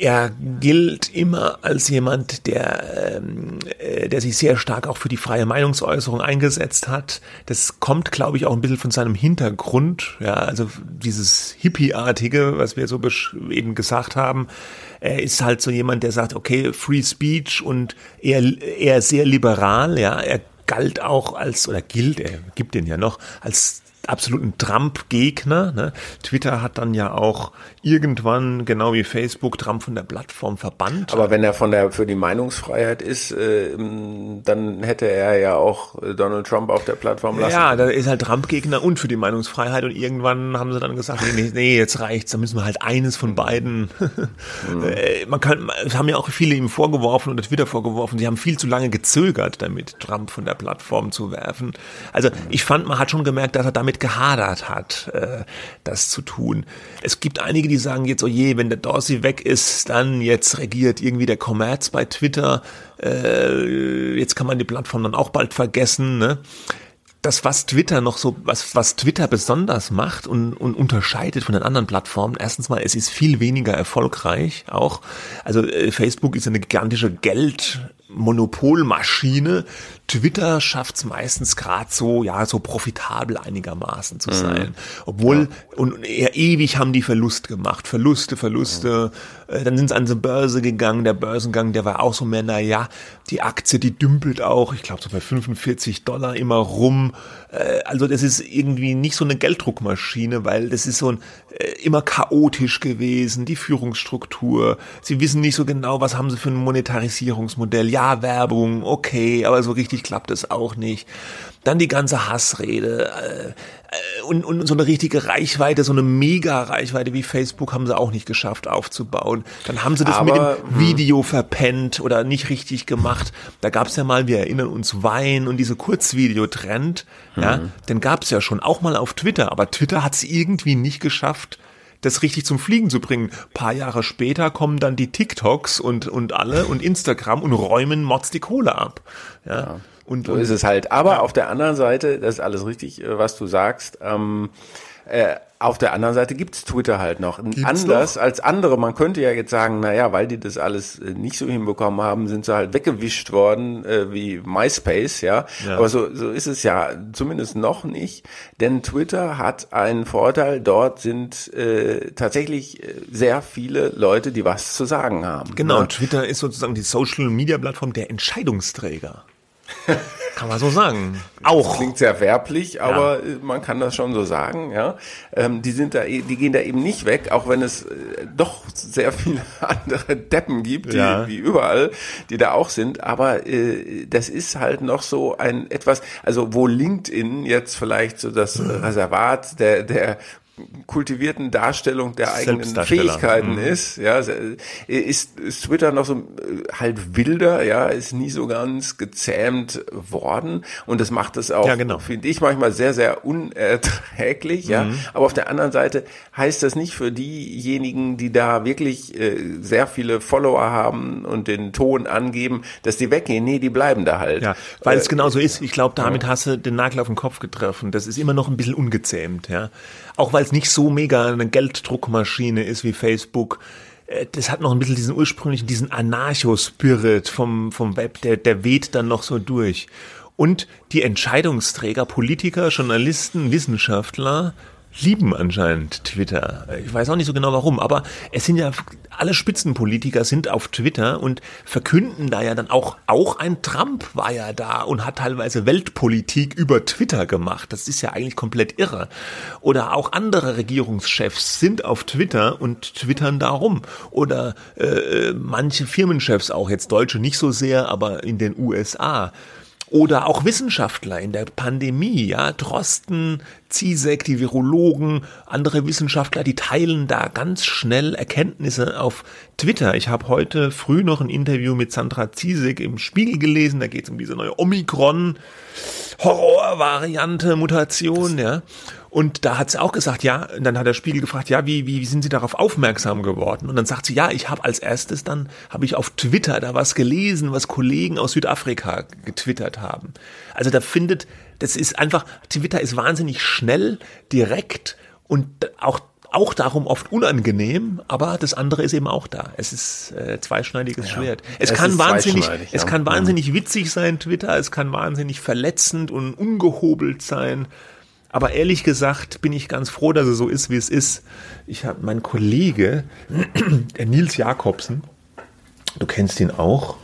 er gilt immer als jemand, der, ähm, äh, der sich sehr stark auch für die freie Meinungsäußerung eingesetzt hat. Das kommt, glaube ich, auch ein bisschen von seinem Hintergrund. Ja, also dieses Hippie-artige, was wir so eben gesagt haben. Er ist halt so jemand, der sagt, okay, Free Speech und eher, eher sehr liberal. Ja, er galt auch als oder gilt, er gibt den ja noch als absoluten Trump-Gegner. Ne? Twitter hat dann ja auch irgendwann, genau wie Facebook, Trump von der Plattform verbannt. Aber wenn er von der für die Meinungsfreiheit ist, äh, dann hätte er ja auch Donald Trump auf der Plattform lassen. Ja, da ist halt Trump-Gegner und für die Meinungsfreiheit und irgendwann haben sie dann gesagt, nee, nee, jetzt reicht's, da müssen wir halt eines von beiden. mhm. Äh, man kann, es haben ja auch viele ihm vorgeworfen oder Twitter vorgeworfen, sie haben viel zu lange gezögert, damit Trump von der Plattform zu werfen. Also ich fand, man hat schon gemerkt, dass er damit gehadert hat, äh, das zu tun. Es gibt einige, die sagen jetzt, oh je, wenn der Dorsey weg ist, dann jetzt regiert irgendwie der Kommerz bei Twitter. Äh, jetzt kann man die Plattform dann auch bald vergessen. Ne? das, was Twitter noch so, was, was Twitter besonders macht und, und unterscheidet von den anderen Plattformen, erstens mal, es ist viel weniger erfolgreich auch. Also äh, Facebook ist eine gigantische Geld, Monopolmaschine. Twitter schafft es meistens gerade so, ja, so profitabel einigermaßen zu mhm. sein. Mhm. Obwohl, ja. und eher ewig haben die Verlust gemacht. Verluste, Verluste. Mhm. Dann sind sie an die Börse gegangen. Der Börsengang, der war auch so mehr, na ja, die Aktie, die dümpelt auch, ich glaube so bei 45 Dollar immer rum. Äh, also das ist irgendwie nicht so eine Gelddruckmaschine, weil das ist so ein äh, immer chaotisch gewesen, die Führungsstruktur. Sie wissen nicht so genau, was haben sie für ein Monetarisierungsmodell. Ja, Werbung, okay, aber so richtig klappt es auch nicht. Dann die ganze Hassrede äh, äh, und, und so eine richtige Reichweite, so eine Mega-Reichweite wie Facebook haben sie auch nicht geschafft aufzubauen. Dann haben sie das aber, mit dem hm. Video verpennt oder nicht richtig gemacht. Da gab es ja mal, wir erinnern uns, Wein und diese Kurzvideotrend, mhm. ja, den gab es ja schon auch mal auf Twitter, aber Twitter hat es irgendwie nicht geschafft, das richtig zum Fliegen zu bringen. Ein paar Jahre später kommen dann die TikToks und, und alle und Instagram und räumen Mods die Kohle ab. Ja. ja. Und, so ist es halt. Aber ja. auf der anderen Seite, das ist alles richtig, äh, was du sagst, ähm, äh, auf der anderen Seite gibt's Twitter halt noch. Gibt's Anders noch? als andere. Man könnte ja jetzt sagen, na ja, weil die das alles äh, nicht so hinbekommen haben, sind sie halt weggewischt worden äh, wie MySpace, ja? ja. Aber so, so ist es ja zumindest noch nicht. Denn Twitter hat einen Vorteil. Dort sind äh, tatsächlich äh, sehr viele Leute, die was zu sagen haben. Genau, ne? Twitter ist sozusagen die Social-Media-Plattform der Entscheidungsträger. Kann man so sagen. Auch. Das klingt sehr werblich, aber ja. man kann das schon so sagen, ja. Ähm, die sind da, e, die gehen da eben nicht weg, auch wenn es äh, doch sehr viele andere Deppen gibt, die, ja. wie überall, die da auch sind. Aber äh, das ist halt noch so ein etwas, also wo LinkedIn jetzt vielleicht so das Reservat der, der kultivierten Darstellung der eigenen Fähigkeiten mhm. ist, ja, ist, ist Twitter noch so äh, halt wilder, ja, ist nie so ganz gezähmt worden und das macht es auch, ja, genau. finde ich, manchmal sehr, sehr unerträglich, mhm. ja, aber auf der anderen Seite heißt das nicht für diejenigen, die da wirklich äh, sehr viele Follower haben und den Ton angeben, dass die weggehen, nee, die bleiben da halt. Ja, weil äh, es genau so ist, ich glaube, damit ja. hast du den Nagel auf den Kopf getroffen, das ist immer noch ein bisschen ungezähmt, ja, auch weil es nicht so mega eine Gelddruckmaschine ist wie Facebook, äh, das hat noch ein bisschen diesen ursprünglichen, diesen Anarcho-Spirit vom, vom Web, der, der weht dann noch so durch. Und die Entscheidungsträger, Politiker, Journalisten, Wissenschaftler, lieben anscheinend Twitter. Ich weiß auch nicht so genau warum, aber es sind ja alle Spitzenpolitiker sind auf Twitter und verkünden da ja dann auch, auch ein Trump war ja da und hat teilweise Weltpolitik über Twitter gemacht. Das ist ja eigentlich komplett irre. Oder auch andere Regierungschefs sind auf Twitter und twittern darum. Oder äh, manche Firmenchefs auch, jetzt Deutsche nicht so sehr, aber in den USA oder auch Wissenschaftler in der Pandemie, ja, Drosten, Zizek, die Virologen, andere Wissenschaftler, die teilen da ganz schnell Erkenntnisse auf Twitter. Ich habe heute früh noch ein Interview mit Sandra Zizek im Spiegel gelesen, da geht es um diese neue Omikron Horrorvariante, Mutation, ja. Und da hat sie auch gesagt, ja, und dann hat der Spiegel gefragt, ja, wie, wie, wie sind Sie darauf aufmerksam geworden? Und dann sagt sie, ja, ich habe als erstes dann, habe ich auf Twitter da was gelesen, was Kollegen aus Südafrika getwittert haben. Also da findet, das ist einfach, Twitter ist wahnsinnig schnell, direkt und auch auch darum oft unangenehm, aber das andere ist eben auch da. Es ist äh, zweischneidiges ja, Schwert. Es, es kann wahnsinnig, ja. es kann wahnsinnig witzig sein, Twitter. Es kann wahnsinnig verletzend und ungehobelt sein. Aber ehrlich gesagt bin ich ganz froh, dass es so ist, wie es ist. Ich habe meinen Kollege, der Nils Jakobsen, du kennst ihn auch.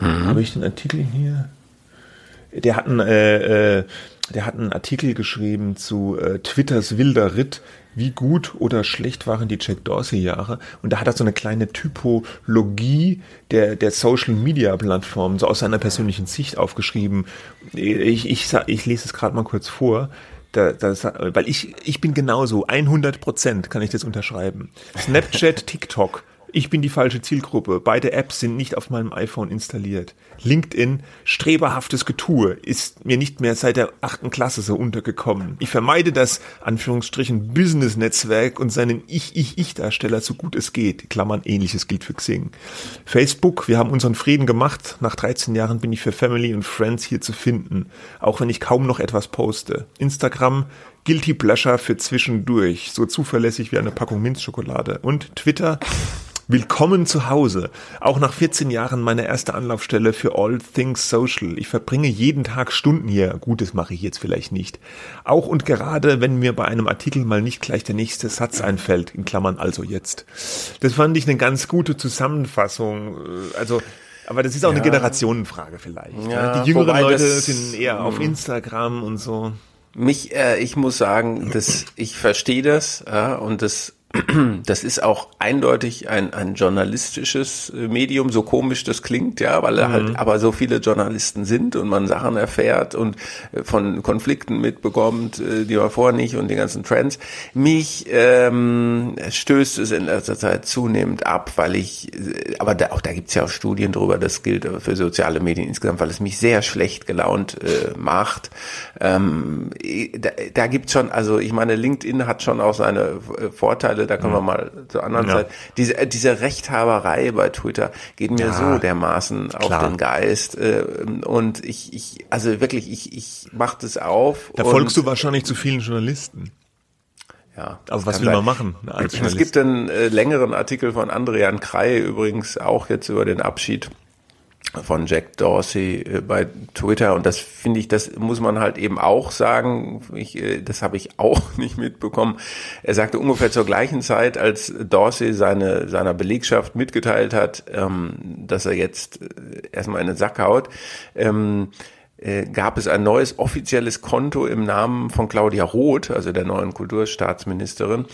Mhm. Habe ich den Artikel hier? Der hat einen, äh, äh, der hat einen Artikel geschrieben zu äh, Twitters wilder Ritt. Wie gut oder schlecht waren die Jack Dorsey-Jahre? Und da hat er so eine kleine Typologie der, der Social-Media-Plattformen, so aus seiner persönlichen Sicht aufgeschrieben. Ich, ich, ich lese es gerade mal kurz vor. Da, das, weil ich, ich bin genauso, 100 Prozent kann ich das unterschreiben. Snapchat, TikTok, ich bin die falsche Zielgruppe. Beide Apps sind nicht auf meinem iPhone installiert. LinkedIn, streberhaftes Getue, ist mir nicht mehr seit der achten Klasse so untergekommen. Ich vermeide das, Anführungsstrichen, Business-Netzwerk und seinen Ich-Ich-Ich-Darsteller so gut es geht. Klammern, ähnliches gilt für Xing. Facebook, wir haben unseren Frieden gemacht. Nach 13 Jahren bin ich für Family und Friends hier zu finden. Auch wenn ich kaum noch etwas poste. Instagram, Guilty Pleasure für zwischendurch. So zuverlässig wie eine Packung Minzschokolade. Und Twitter, Willkommen zu Hause. Auch nach 14 Jahren meine erste Anlaufstelle für All Things Social. Ich verbringe jeden Tag Stunden hier. Gut, das mache ich jetzt vielleicht nicht. Auch und gerade, wenn mir bei einem Artikel mal nicht gleich der nächste Satz einfällt, in Klammern also jetzt. Das fand ich eine ganz gute Zusammenfassung. Also, aber das ist auch ja. eine Generationenfrage vielleicht. Ja, Die jüngeren Leute sind eher auf hm. Instagram und so. Mich, äh, ich muss sagen, dass ich verstehe das ja, und das das ist auch eindeutig ein, ein journalistisches äh, Medium, so komisch das klingt, ja, weil er halt mhm. aber so viele Journalisten sind und man Sachen erfährt und äh, von Konflikten mitbekommt, äh, die man vorher nicht und die ganzen Trends. Mich ähm, stößt es in letzter Zeit zunehmend ab, weil ich, aber da, auch da gibt's ja auch Studien drüber, das gilt für soziale Medien insgesamt, weil es mich sehr schlecht gelaunt äh, macht. Ähm, da, da gibt's schon, also ich meine, LinkedIn hat schon auch seine Vorteile Vorteile, da kommen wir mal zur anderen ja. Seite. Diese, äh, diese Rechthaberei bei Twitter geht mir ja, so dermaßen klar. auf den Geist. Äh, und ich, ich, also wirklich, ich, ich mach das auf. Da folgst du wahrscheinlich zu vielen Journalisten. Ja, also was will sein. man machen? Es gibt einen äh, längeren Artikel von Andrian Krei übrigens auch jetzt über den Abschied von Jack Dorsey äh, bei Twitter und das finde ich, das muss man halt eben auch sagen. Ich, äh, das habe ich auch nicht mitbekommen. Er sagte ungefähr zur gleichen Zeit, als Dorsey seine seiner Belegschaft mitgeteilt hat, ähm, dass er jetzt äh, erstmal in den Sack haut. Ähm, gab es ein neues offizielles Konto im Namen von Claudia Roth, also der neuen Kulturstaatsministerin.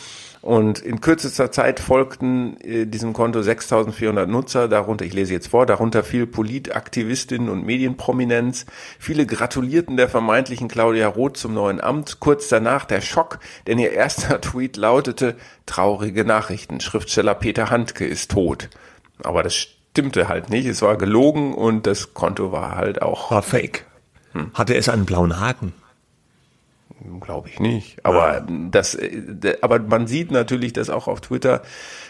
Und in kürzester Zeit folgten äh, diesem Konto 6400 Nutzer, darunter, ich lese jetzt vor, darunter viel Politaktivistinnen und Medienprominenz. Viele gratulierten der vermeintlichen Claudia Roth zum neuen Amt. Kurz danach der Schock, denn ihr erster Tweet lautete, traurige Nachrichten, Schriftsteller Peter Handke ist tot. Aber das stimmte halt nicht, es war gelogen und das Konto war halt auch... War fake. Hm. Hatte es einen blauen Haken? Glaube ich nicht. Aber ja. das, aber man sieht natürlich, dass auch auf Twitter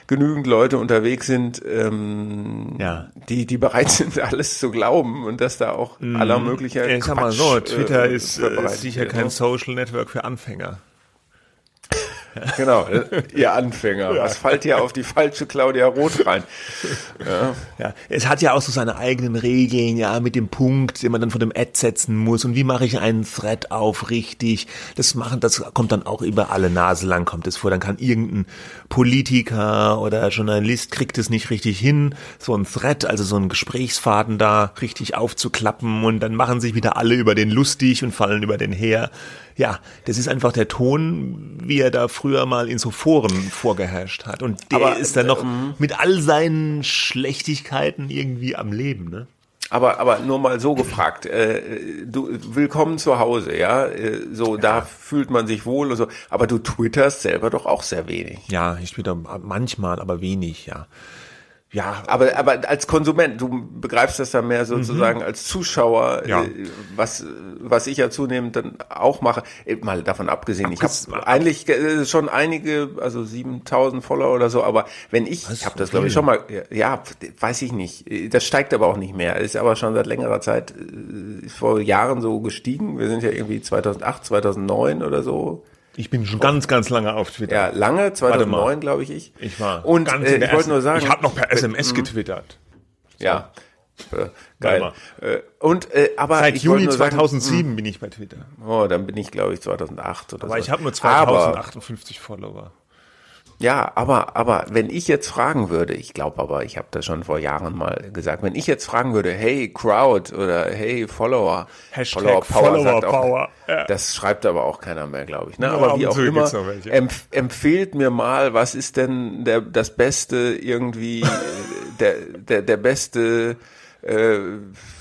genügend Leute unterwegs sind, ähm, ja. die, die bereit sind, alles zu glauben und dass da auch mhm. aller möglicher. Ich sag mal so, Twitter äh, ist äh, sicher kein Social Network für Anfänger. Genau, äh, ihr Anfänger. Ja. Was fällt hier auf die falsche Claudia Roth rein? Ja. ja, es hat ja auch so seine eigenen Regeln, ja, mit dem Punkt, den man dann von dem Ad setzen muss und wie mache ich einen Thread auf richtig. Das machen, das kommt dann auch über alle Nase lang kommt es vor. Dann kann irgendein Politiker oder Journalist kriegt es nicht richtig hin, so ein Thread, also so ein Gesprächsfaden da richtig aufzuklappen und dann machen sich wieder alle über den lustig und fallen über den her ja, das ist einfach der Ton, wie er da früher mal in so Foren vorgeherrscht hat. Und der aber, ist dann noch ähm, mit all seinen Schlechtigkeiten irgendwie am Leben, ne? Aber, aber nur mal so gefragt, äh, du willkommen zu Hause, ja, äh, so ja. da fühlt man sich wohl und so, aber du twitterst selber doch auch sehr wenig. Ja, ich twitter manchmal, aber wenig, ja. Ja, aber, aber als Konsument, du begreifst das dann mehr sozusagen mhm. als Zuschauer, ja. Äh, was, was ich ja zunehmend dann auch mache. Äh, mal davon abgesehen, ich habe eigentlich äh, schon einige, also 7000 Follower oder so, aber wenn ich, was? ich habe das glaube ich schon mal, ja, weiß ich nicht, das steigt aber auch nicht mehr, ist aber schon seit längerer Zeit, vor Jahren so gestiegen. Wir sind ja irgendwie 2008, 2009 oder so ich bin schon ganz, ganz lange auf Twitter. Ja, lange, 2009 glaube ich ich. Ich war. Und äh, ich wollte nur sagen. Ich habe noch per SMS mhm. getwittert. So. Ja. Äh, geil. Äh, und äh, aber seit Juli 2007 sagen, hm. bin ich bei Twitter. Oh, dann bin ich glaube ich 2008 oder aber so. Aber ich habe nur 2058 aber, Follower. Ja, aber, aber wenn ich jetzt fragen würde, ich glaube aber, ich habe das schon vor Jahren mal gesagt, wenn ich jetzt fragen würde, hey Crowd oder hey Follower, Hashtag Follower Power, Follower Power. Auch, ja. das schreibt aber auch keiner mehr, glaube ich. Ne? Ja, aber wie auch immer, empf empfehlt mir mal, was ist denn der, das Beste irgendwie, der, der, der beste äh,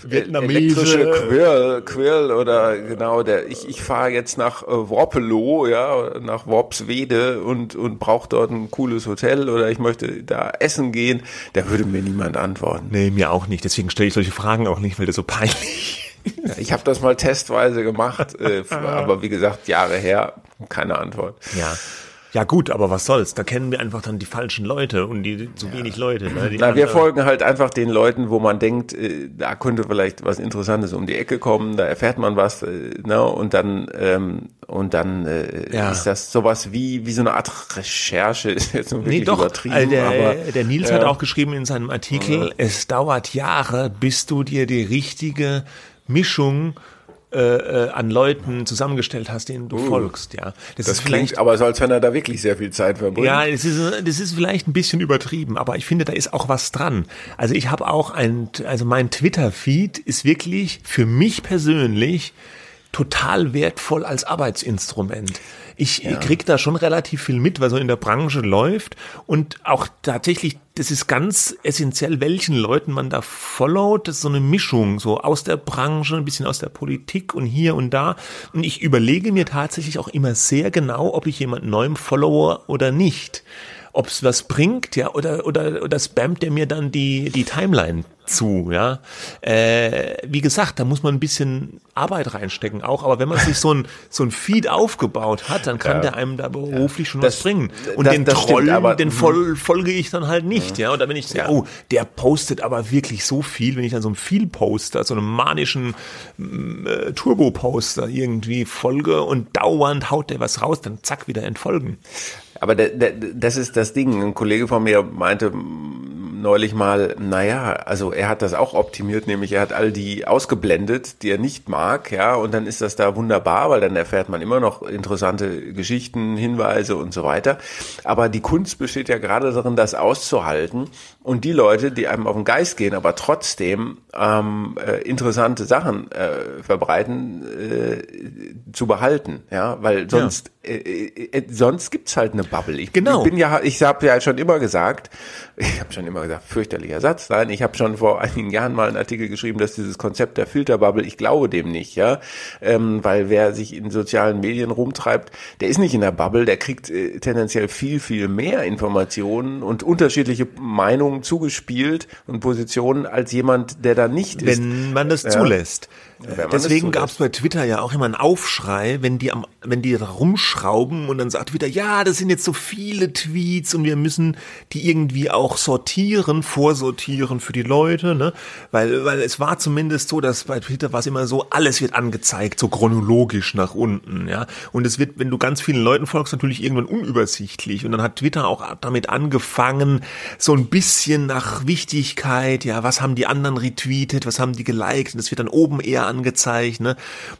elektrische Quirl, Quirl oder genau der ich ich fahre jetzt nach äh, Worpelow ja nach Worpswede und und brauche dort ein cooles Hotel oder ich möchte da essen gehen. Da würde mir niemand antworten. Nee mir auch nicht. Deswegen stelle ich solche Fragen auch nicht weil das so peinlich ja, ich habe das mal testweise gemacht äh, aber wie gesagt Jahre her keine Antwort. Ja Ja gut, aber was soll's? Da kennen wir einfach dann die falschen Leute und die zu ja. wenig Leute. Ne? Die Na, wir folgen halt einfach den Leuten, wo man denkt, äh, da könnte vielleicht was Interessantes um die Ecke kommen, da erfährt man was, äh, ne? Und dann ähm, und dann äh, ja. ist das sowas wie wie so eine Art Recherche, ist jetzt wirklich nee, doch, übertrieben. Also der, aber, der Nils hat auch geschrieben in seinem Artikel, es dauert Jahre, bis du dir die richtige Mischung äh, äh, an Leuten zusammengestellt hast, denen du uh, folgst, ja. Das, das ist klingt aber so, als wenn er da wirklich sehr viel Zeit verbringt. Ja, das ist, das ist vielleicht ein bisschen übertrieben, aber ich finde, da ist auch was dran. Also ich habe auch ein, also mein Twitter-Feed ist wirklich für mich persönlich total wertvoll als Arbeitsinstrument. Ich ja. krieg da schon relativ viel mit, was so in der Branche läuft und auch tatsächlich, das ist ganz essentiell, welchen Leuten man da followt. Das ist so eine Mischung, so aus der Branche, ein bisschen aus der Politik und hier und da. Und ich überlege mir tatsächlich auch immer sehr genau, ob ich jemanden neuem follower oder nicht ob es was bringt, ja, oder, oder, oder spammt der mir dann die, die Timeline zu, ja. Äh, wie gesagt, da muss man ein bisschen Arbeit reinstecken auch, aber wenn man sich so ein, so ein Feed aufgebaut hat, dann kann ja. der einem da beruflich ja. schon das, was bringen. Und das, den das Troll, aber, den mhm. folge ich dann halt nicht, ja. ja. Oder wenn ich sehe, oh, der postet aber wirklich so viel, wenn ich dann so einem Viel-Poster, so einem manischen mm, äh, Turbo-Poster irgendwie folge und dauernd haut der was raus, dann zack, wieder entfolgen. Aber das ist das Ding. Ein Kollege von mir meinte neulich mal, naja, also er hat das auch optimiert, nämlich er hat all die ausgeblendet, die er nicht mag, ja, und dann ist das da wunderbar, weil dann erfährt man immer noch interessante Geschichten, Hinweise und so weiter. Aber die Kunst besteht ja gerade darin, das auszuhalten und die Leute, die einem auf den Geist gehen, aber trotzdem ähm, äh, interessante Sachen äh, verbreiten, äh, zu behalten, ja, weil sonst ja. äh, äh, äh sonst gibt's halt eine Bubble. Ich, genau. bin ja, ich habe ja schon immer gesagt, ich habe schon immer gesagt, fürchterlicher Satz. Nein, ich habe schon vor einigen Jahren mal einen Artikel geschrieben, dass dieses Konzept der Filterbubble, ich glaube dem nicht, ja, ähm, weil wer sich in sozialen Medien rumtreibt, der ist nicht in der Bubble, der kriegt äh, tendenziell viel viel mehr Informationen und unterschiedliche Meinungen zugespielt und Positionen als jemand, der da nicht ist. Wenn man das zulässt. Ja, Deswegen gab es bei Twitter ja auch immer einen Aufschrei, wenn die am, wenn die da rumschrauben und dann sagt Twitter, ja, das sind jetzt so viele Tweets und wir müssen die irgendwie auch sortieren, vorsortieren für die Leute, ne? Weil, weil es war zumindest so, dass bei Twitter war es immer so, alles wird angezeigt, so chronologisch nach unten, ja. Und es wird, wenn du ganz vielen Leuten folgst, natürlich irgendwann unübersichtlich. Und dann hat Twitter auch damit angefangen, so ein bisschen bisschen nach Wichtigkeit, ja, was haben die anderen retweetet, was haben die geliked und das wird dann oben eher angezeigt, ne?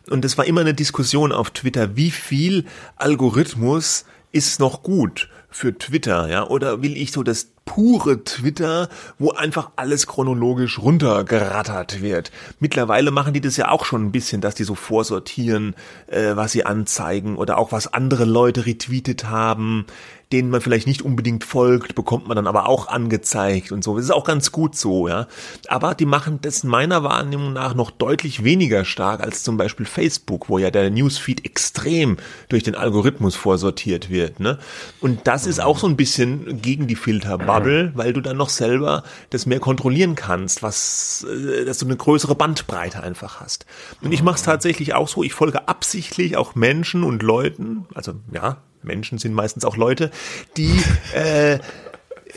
Und es war immer eine Diskussion auf Twitter, wie viel Algorithmus ist noch gut für Twitter, ja, oder will ich so das pure Twitter, wo einfach alles chronologisch runtergerattert wird. Mittlerweile machen die das ja auch schon ein bisschen, dass die so vorsortieren, äh, was sie anzeigen oder auch was andere Leute retweetet haben denen man vielleicht nicht unbedingt folgt, bekommt man dann aber auch angezeigt und so. Das ist auch ganz gut so, ja. Aber die machen das meiner Wahrnehmung nach noch deutlich weniger stark als zum Beispiel Facebook, wo ja der Newsfeed extrem durch den Algorithmus vorsortiert wird, ne? Und das ist auch so ein bisschen gegen die Filterbubble, weil du dann noch selber das mehr kontrollieren kannst, was, äh, dass du eine größere Bandbreite einfach hast. Und ich mache es tatsächlich auch so, ich folge absichtlich auch Menschen und Leuten, also ja, Menschen sind meistens auch Leute, die äh,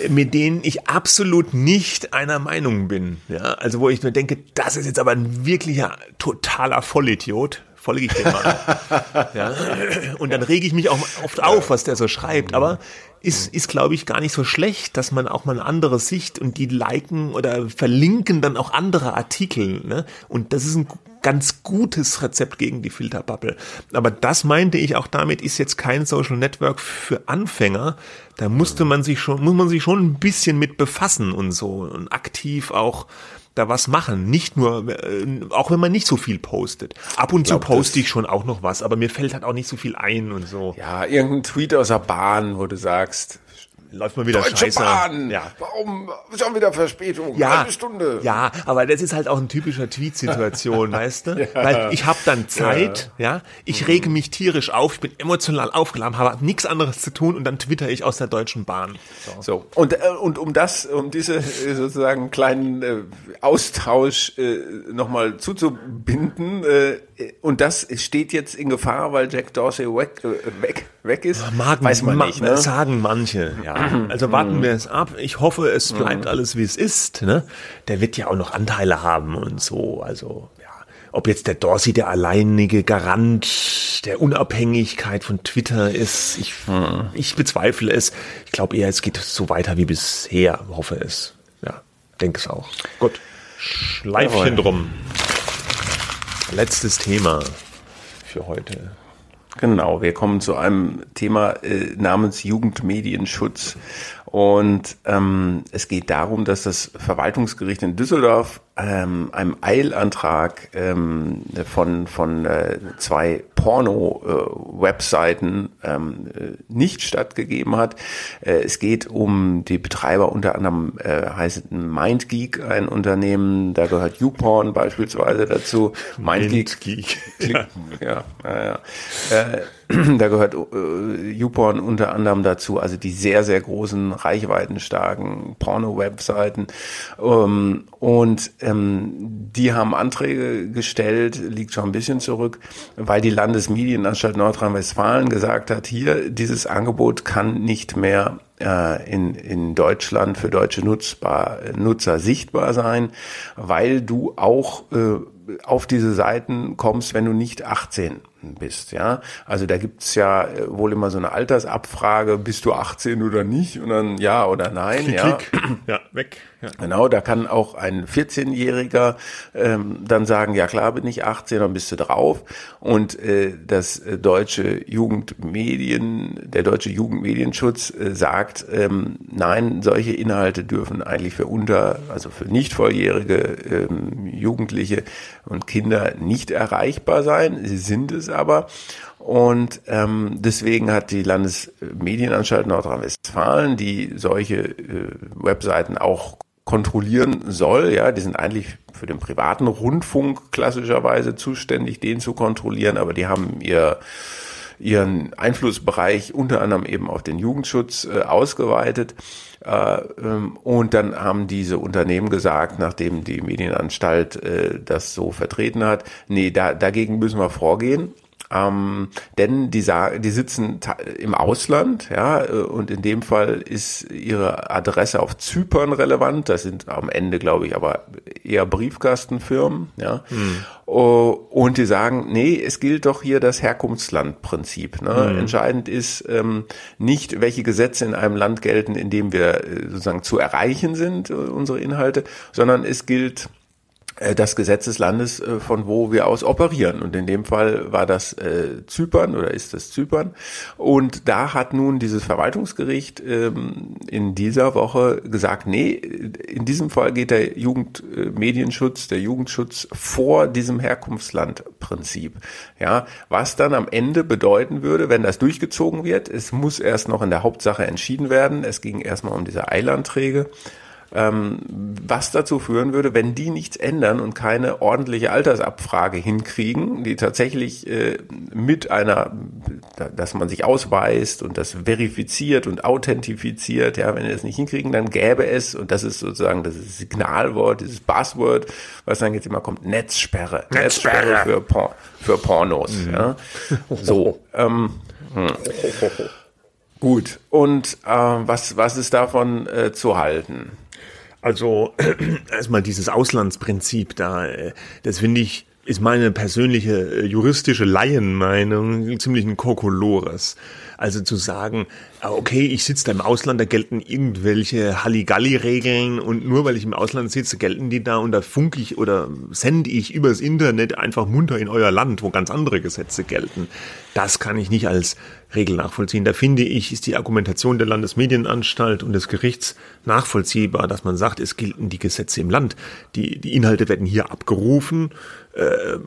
mit denen ich absolut nicht einer Meinung bin. Ja, also wo ich mir denke, das ist jetzt aber ein wirklicher totaler Vollidiot. Folge ich dem mal. ja. Und dann rege ich mich auch oft auf, was der so schreibt. Aber ist, ist glaube ich, gar nicht so schlecht, dass man auch mal eine andere Sicht und die liken oder verlinken dann auch andere Artikel. Ne? Und das ist ein ganz gutes Rezept gegen die Filterbubble. Aber das meinte ich auch damit, ist jetzt kein Social Network für Anfänger. Da musste man sich schon, muss man sich schon ein bisschen mit befassen und so und aktiv auch da was machen. Nicht nur, äh, auch wenn man nicht so viel postet. Ab und zu poste ich schon auch noch was, aber mir fällt halt auch nicht so viel ein und so. Ja, irgendein Tweet aus der Bahn, wo du sagst, läuft mal wieder Deutsche scheiße. Bahn. Ja. Warum schon wieder Verspätung? Ja, Eine Stunde. Ja, aber das ist halt auch ein typischer Tweet-Situation, weißt du? Ja. Weil ich habe dann Zeit, ja. ja. ich mhm. rege mich tierisch auf, ich bin emotional aufgeladen, habe nichts anderes zu tun und dann twitter ich aus der Deutschen Bahn. So, so. Und, äh, und um das, um diese äh, sozusagen kleinen äh, Austausch äh, nochmal zuzubinden, äh, und das steht jetzt in Gefahr, weil Jack Dorsey weg, weg, weg ist. Mag, Weiß man nicht, ne? Sagen manche, ja. Also warten wir es ab. Ich hoffe, es bleibt mhm. alles, wie es ist. Ne? Der wird ja auch noch Anteile haben und so. Also ob jetzt der Dorsey der alleinige Garant der Unabhängigkeit von Twitter ist, ich, hm. ich bezweifle es. Ich glaube eher, es geht so weiter wie bisher, hoffe es. Ja, denke es auch. Gut. Schleifchen Jawohl. drum. Letztes Thema für heute. Genau, wir kommen zu einem Thema äh, namens Jugendmedienschutz. Und ähm, es geht darum, dass das Verwaltungsgericht in Düsseldorf ähm, einem Eilantrag ähm, von, von äh, zwei Porno-Webseiten äh, ähm, nicht stattgegeben hat. Äh, es geht um die Betreiber unter anderem äh, heißt MindGeek, ein Unternehmen, da gehört YouPorn beispielsweise dazu. MindGeek. MindGeek. Ja, ja, ja. ja. Äh, da gehört äh, YouPorn unter anderem dazu, also die sehr, sehr großen, reichweitenstarken Porno-Webseiten. Ähm, und ähm, die haben Anträge gestellt, liegt schon ein bisschen zurück, weil die Landesmedienanstalt Nordrhein-Westfalen gesagt hat, hier, dieses Angebot kann nicht mehr äh, in, in Deutschland für deutsche Nutzbar, Nutzer sichtbar sein, weil du auch äh, auf diese Seiten kommst, wenn du nicht 18 bist, ja. Also da gibt's ja äh, wohl immer so eine Altersabfrage, bist du 18 oder nicht? Und dann ja oder nein, klick, ja. Klick. Ja, weg. Genau, da kann auch ein 14-Jähriger ähm, dann sagen, ja klar bin ich 18, dann bist du drauf. Und äh, das äh, deutsche Jugendmedien, der deutsche Jugendmedienschutz äh, sagt, ähm, nein, solche Inhalte dürfen eigentlich für unter, also für nicht volljährige ähm, Jugendliche und Kinder nicht erreichbar sein. Sie sind es aber. Und ähm, deswegen hat die Landesmedienanstalt Nordrhein-Westfalen, die solche äh, Webseiten auch kontrollieren soll, ja, die sind eigentlich für den privaten Rundfunk klassischerweise zuständig, den zu kontrollieren, aber die haben ihr ihren Einflussbereich unter anderem eben auf den Jugendschutz äh, ausgeweitet. Äh, ähm, und dann haben diese Unternehmen gesagt, nachdem die Medienanstalt äh, das so vertreten hat, nee, da, dagegen müssen wir vorgehen. Ähm, denn die, die sitzen im Ausland, ja, äh, und in dem Fall ist ihre Adresse auf Zypern relevant. Das sind am Ende, glaube ich, aber eher Briefkastenfirmen, ja. Mhm. Und die sagen, nee, es gilt doch hier das Herkunftslandprinzip. Ne? Mhm. Entscheidend ist ähm, nicht, welche Gesetze in einem Land gelten, in dem wir äh, sozusagen zu erreichen sind, äh, unsere Inhalte, sondern es gilt das Gesetz des Landes, äh, von wo wir aus operieren. Und in dem Fall war das äh, Zypern oder ist das Zypern. Und da hat nun dieses Verwaltungsgericht ähm, in dieser Woche gesagt, nee, in diesem Fall geht der Jugendmedienschutz, der Jugendschutz vor diesem Herkunftslandprinzip. Ja, was dann am Ende bedeuten würde, wenn das durchgezogen wird, es muss erst noch in der Hauptsache entschieden werden. Es ging erstmal um diese Eilanträge was dazu führen würde, wenn die nichts ändern und keine ordentliche Altersabfrage hinkriegen, die tatsächlich äh, mit einer, dass man sich ausweist und das verifiziert und authentifiziert, ja, wenn die das nicht hinkriegen, dann gäbe es, und das ist sozusagen das Signalwort, dieses Buzzword, was dann jetzt immer kommt, Netzsperre. Netzsperre, Netzsperre für, Por für Pornos. Mhm. Ja. So. Ähm, hm. Gut, und äh, was, was ist davon äh, zu halten? Also erstmal dieses Auslandsprinzip da, äh, das finde ich, ist meine persönliche äh, juristische Laienmeinung ziemlich ein Kokolores. Also zu sagen, ah, okay, ich sitze da im Ausland, da gelten irgendwelche Halligalli-Regeln und nur weil ich im Ausland sitze, gelten die da und da funke ich oder sende ich übers Internet einfach munter in euer Land, wo ganz andere Gesetze gelten. Das kann ich nicht als Regel nachvollziehen. Da finde ich, ist die Argumentation der Landesmedienanstalt und des Gerichts nachvollziehbar, dass man sagt, es gelten die Gesetze im Land. Die, die Inhalte werden hier abgerufen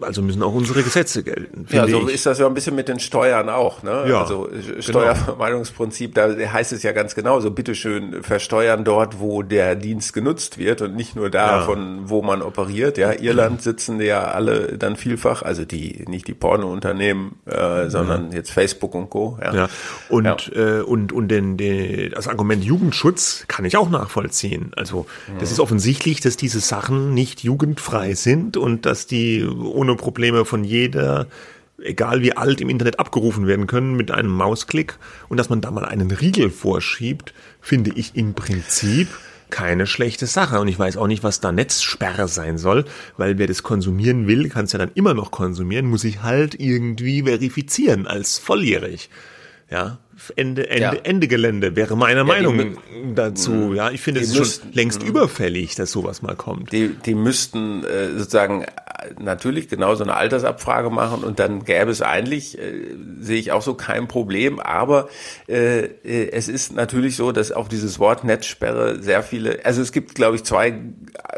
also müssen auch unsere Gesetze gelten. Ja, so ich. ist das ja ein bisschen mit den Steuern auch. Ne? Ja, also äh, genau. Steuervermeidungsprinzip, da heißt es ja ganz genau, so bitteschön versteuern dort, wo der Dienst genutzt wird und nicht nur da, ja. von wo man operiert. Ja, Irland sitzen ja alle dann vielfach, also die nicht die Pornounternehmen, äh, sondern jetzt Facebook und Co. Ja, ja. und ja. Äh, und und den, den, das Argument Jugendschutz kann ich auch nachvollziehen. Also das ist offensichtlich, dass diese Sachen nicht jugendfrei sind und dass die ohne Probleme von jeder egal wie alt im Internet abgerufen werden können mit einem Mausklick und dass man da mal einen Riegel vorschiebt, finde ich im Prinzip keine schlechte Sache. Und ich weiß auch nicht, was da Netzsperre sein soll, weil wer das konsumieren will, kann es ja dann immer noch konsumieren, muss sich halt irgendwie verifizieren als volljährig. Ja, Ende, Ende, ja. Ende Gelände wäre meine ja, Meinung dazu. Mhm. Ja, ich finde es ist schon längst mh. überfällig, dass sowas mal kommt. Die, die müssten äh, sozusagen natürlich genau so eine Altersabfrage machen und dann gäbe es eigentlich, äh, sehe ich auch so kein Problem, aber äh, äh, es ist natürlich so, dass auf dieses Wort Netzsperre sehr viele, also es gibt glaube ich zwei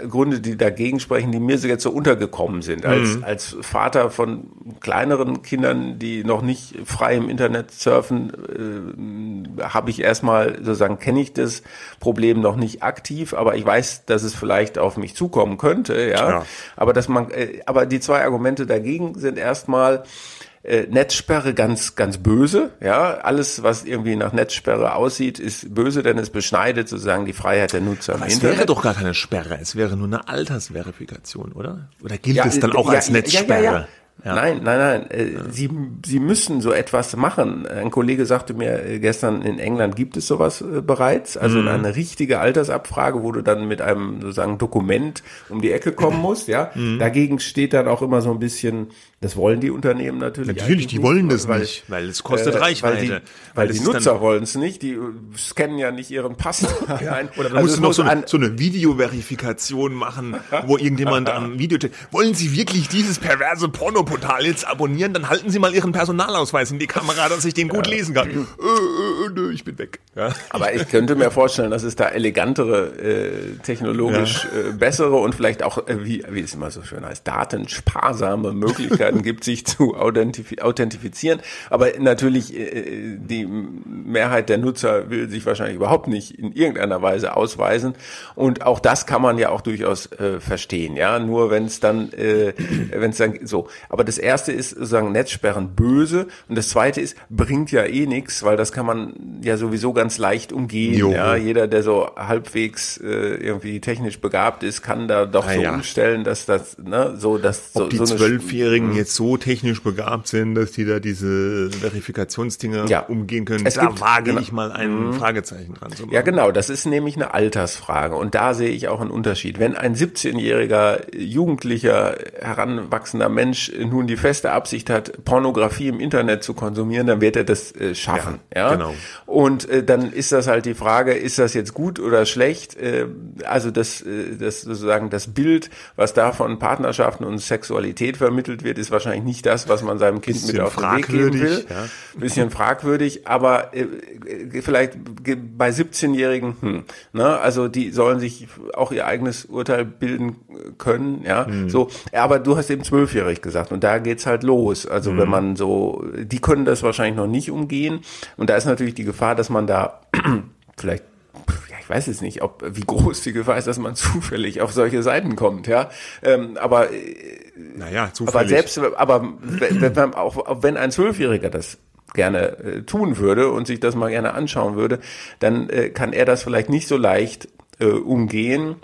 Gründe, die dagegen sprechen, die mir jetzt so untergekommen sind. Als, mhm. als Vater von kleineren Kindern, die noch nicht frei im Internet surfen, äh, habe ich erstmal sozusagen, kenne ich das Problem noch nicht aktiv, aber ich weiß, dass es vielleicht auf mich zukommen könnte, ja. ja. Aber dass man, äh, aber die zwei Argumente dagegen sind erstmal, äh, Netzsperre ganz, ganz böse. Ja, alles, was irgendwie nach Netzsperre aussieht, ist böse, denn es beschneidet sozusagen die Freiheit der Nutzer. Aber es wäre doch gar keine Sperre, es wäre nur eine Altersverifikation, oder? Oder gilt ja, es dann auch ja, als Netzsperre? Ja, ja. Nein, nein, nein. Äh, ja. Sie, Sie müssen so etwas machen. Ein Kollege sagte mir äh, gestern, in England gibt es sowas äh, bereits. Also mhm. eine richtige Altersabfrage, wo du dann mit einem sozusagen Dokument um die Ecke kommen musst. Ja, mhm. dagegen steht dann auch immer so ein bisschen das wollen die Unternehmen natürlich. Natürlich, die wollen das weil, nicht, weil es kostet äh, Reichweite. Weil die, weil die Nutzer wollen es nicht, die scannen ja nicht ihren Pass. ja, oder dann also musst du noch so eine, so eine Videoverifikation machen, wo irgendjemand am Video... Wollen Sie wirklich dieses perverse Pornoportal jetzt abonnieren? Dann halten Sie mal Ihren Personalausweis in die Kamera, dass ich den gut ja. lesen kann. Äh, äh, äh, ich bin weg. Ja. Aber ich könnte mir vorstellen, dass es da elegantere, äh, technologisch äh, bessere und vielleicht auch, äh, wie, wie es immer so schön heißt, datensparsame Möglichkeiten Möglichkeiten gibt, sich zu authentifizieren. Aber natürlich, äh, die Mehrheit der Nutzer will sich wahrscheinlich überhaupt nicht in irgendeiner Weise ausweisen. Und auch das kann man ja auch durchaus äh, verstehen. Ja, nur wenn es dann, äh, wenn es dann so. Aber das erste ist sozusagen Netzsperren böse und das zweite ist bringt ja eh nichts, weil das kann man ja sowieso ganz leicht umgehen. Jo. Ja, jeder, der so halbwegs äh, irgendwie technisch begabt ist, kann da doch ah, so ja. umstellen, dass das ne, so dass Ob so, die Zwölfjährigen jetzt so technisch begabt sind, dass die da diese Verifikationsdinge ja. umgehen können. Es da gibt, wage genau. ich mal ein mhm. Fragezeichen dran zu machen. Ja, genau. Das ist nämlich eine Altersfrage. Und da sehe ich auch einen Unterschied. Wenn ein 17-jähriger, jugendlicher, heranwachsender Mensch nun die feste Absicht hat, Pornografie im Internet zu konsumieren, dann wird er das äh, schaffen. Ja, ja, genau. Und äh, dann ist das halt die Frage, ist das jetzt gut oder schlecht? Äh, also das, äh, das sozusagen das Bild, was da von Partnerschaften und Sexualität vermittelt wird, ist wahrscheinlich nicht das, was man seinem Kind mit auf den Weg geben will. Ja. Bisschen fragwürdig, aber äh, vielleicht bei 17-Jährigen, hm, ne, also die sollen sich auch ihr eigenes Urteil bilden können, ja. Hm. So, aber du hast eben zwölfjährig gesagt und da geht's halt los. Also hm. wenn man so, die können das wahrscheinlich noch nicht umgehen und da ist natürlich die Gefahr, dass man da vielleicht weiß es nicht, ob wie groß die Gefahr ist, dass man zufällig auf solche Seiten kommt, ja. Ähm, aber äh, naja, zufällig. Aber selbst, aber wenn, auch wenn ein Zwölfjähriger das gerne äh, tun würde und sich das mal gerne anschauen würde, dann äh, kann er das vielleicht nicht so leicht äh, umgehen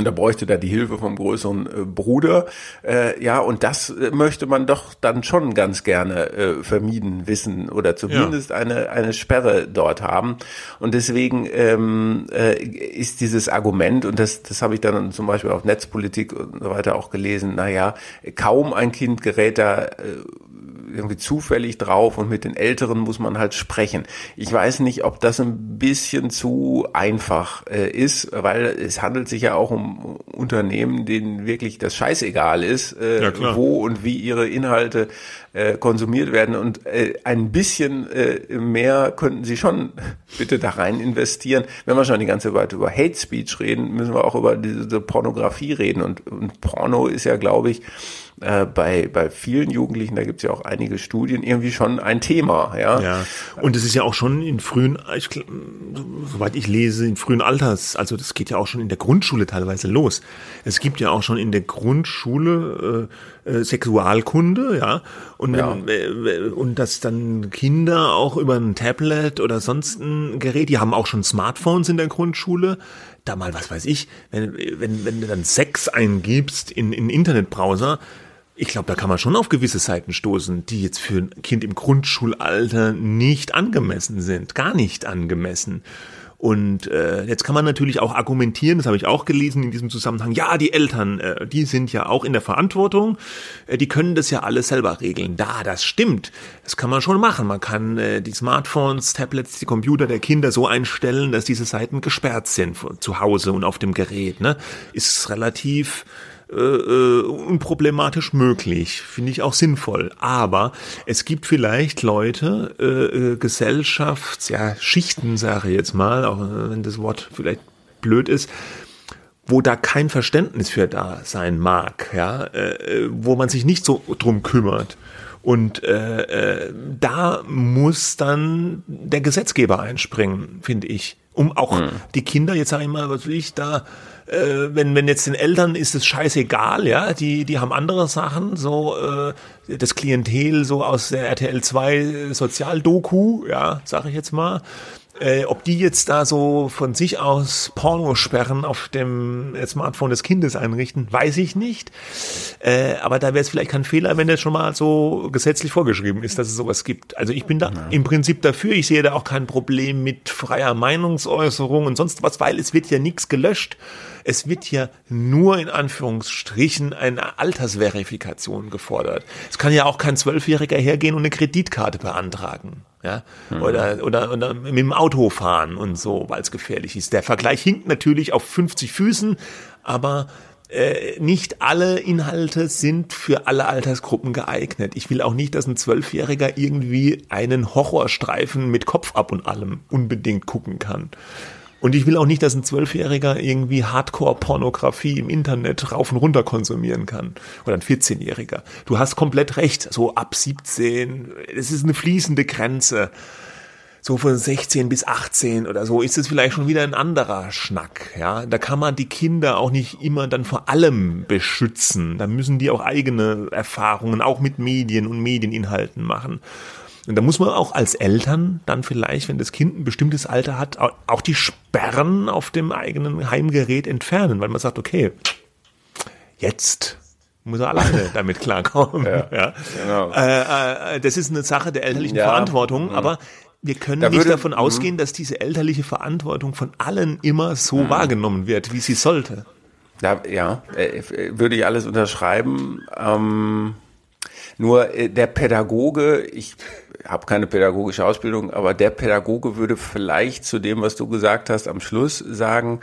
und da bräuchte da die Hilfe vom größeren äh, Bruder. Äh, ja, und das äh, möchte man doch dann schon ganz gerne äh, vermieden wissen oder zumindest ja. eine, eine Sperre dort haben. Und deswegen ähm, äh, ist dieses Argument, und das, das habe ich dann zum Beispiel auf Netzpolitik und so weiter auch gelesen, naja, kaum ein Kind gerät da äh, irgendwie zufällig drauf und mit den Älteren muss man halt sprechen. Ich weiß nicht, ob das ein bisschen zu einfach äh, ist, weil es handelt sich ja auch um Unternehmen, denen wirklich das scheißegal ist, äh, ja, wo und wie ihre Inhalte äh, konsumiert werden und äh, ein bisschen äh, mehr könnten sie schon bitte da rein investieren. Wenn wir schon die ganze Zeit über Hate Speech reden, müssen wir auch über diese Pornografie reden und, und Porno ist ja, glaube ich, äh, bei, bei vielen Jugendlichen, da gibt es ja auch einige Studien, irgendwie schon ein Thema. Ja, ja. und es ist ja auch schon in frühen, ich, soweit ich lese, in frühen Alters, also das geht ja auch schon in der Grundschule teilweise los. Es gibt ja auch schon in der Grundschule äh, äh, Sexualkunde, ja, Und, ja. wenn, und dass dann Kinder auch über ein Tablet oder sonst ein Gerät, die haben auch schon Smartphones in der Grundschule, da mal, was weiß ich, wenn, wenn, wenn du dann Sex eingibst in, in Internetbrowser, ich glaube, da kann man schon auf gewisse Seiten stoßen, die jetzt für ein Kind im Grundschulalter nicht angemessen sind, gar nicht angemessen. Und äh, jetzt kann man natürlich auch argumentieren, das habe ich auch gelesen in diesem Zusammenhang, ja, die Eltern, äh, die sind ja auch in der Verantwortung, äh, die können das ja alles selber regeln. Da, das stimmt. Das kann man schon machen. Man kann äh, die Smartphones, Tablets, die Computer der Kinder so einstellen, dass diese Seiten gesperrt sind zu Hause und auf dem Gerät. Ne? Ist relativ äh, äh, unproblematisch möglich, finde ich auch sinnvoll. Aber es gibt vielleicht Leute, äh, äh, Gesellschafts, ja, Schichten, sage ich jetzt mal, auch wenn das Wort vielleicht blöd ist, wo da kein Verständnis für da sein mag, ja, äh, wo man sich nicht so drum kümmert. Und äh, äh, da muss dann der Gesetzgeber einspringen, finde ich, um auch mhm. die Kinder, jetzt sage ich mal, was will ich da, äh, wenn, wenn jetzt den Eltern ist es scheißegal, ja, die, die haben andere Sachen, so äh, das Klientel so aus der RTL 2 Sozialdoku, ja, sage ich jetzt mal. Äh, ob die jetzt da so von sich aus Pornosperren auf dem Smartphone des Kindes einrichten, weiß ich nicht. Äh, aber da wäre es vielleicht kein Fehler, wenn das schon mal so gesetzlich vorgeschrieben ist, dass es sowas gibt. Also ich bin da ja. im Prinzip dafür. Ich sehe da auch kein Problem mit freier Meinungsäußerung und sonst was, weil es wird ja nichts gelöscht. Es wird ja nur in Anführungsstrichen eine Altersverifikation gefordert. Es kann ja auch kein Zwölfjähriger hergehen und eine Kreditkarte beantragen. Ja, mhm. oder, oder, oder mit dem Auto fahren und so, weil es gefährlich ist. Der Vergleich hinkt natürlich auf 50 Füßen, aber äh, nicht alle Inhalte sind für alle Altersgruppen geeignet. Ich will auch nicht, dass ein Zwölfjähriger irgendwie einen Horrorstreifen mit Kopf ab und allem unbedingt gucken kann. Und ich will auch nicht, dass ein Zwölfjähriger irgendwie Hardcore-Pornografie im Internet rauf und runter konsumieren kann. Oder ein 14-Jähriger. Du hast komplett recht. So ab 17, es ist eine fließende Grenze. So von 16 bis 18 oder so ist es vielleicht schon wieder ein anderer Schnack. Ja, da kann man die Kinder auch nicht immer dann vor allem beschützen. Da müssen die auch eigene Erfahrungen, auch mit Medien und Medieninhalten machen. Und da muss man auch als Eltern dann vielleicht, wenn das Kind ein bestimmtes Alter hat, auch die Sperren auf dem eigenen Heimgerät entfernen, weil man sagt, okay, jetzt muss er alleine damit klarkommen. Ja, ja. Genau. Äh, äh, das ist eine Sache der elterlichen ja. Verantwortung, mhm. aber wir können da nicht würde, davon mhm. ausgehen, dass diese elterliche Verantwortung von allen immer so mh. wahrgenommen wird, wie sie sollte. Ja, ja, äh, würde ich alles unterschreiben. Ähm, nur äh, der Pädagoge, ich habe keine pädagogische Ausbildung, aber der Pädagoge würde vielleicht zu dem, was du gesagt hast, am Schluss sagen,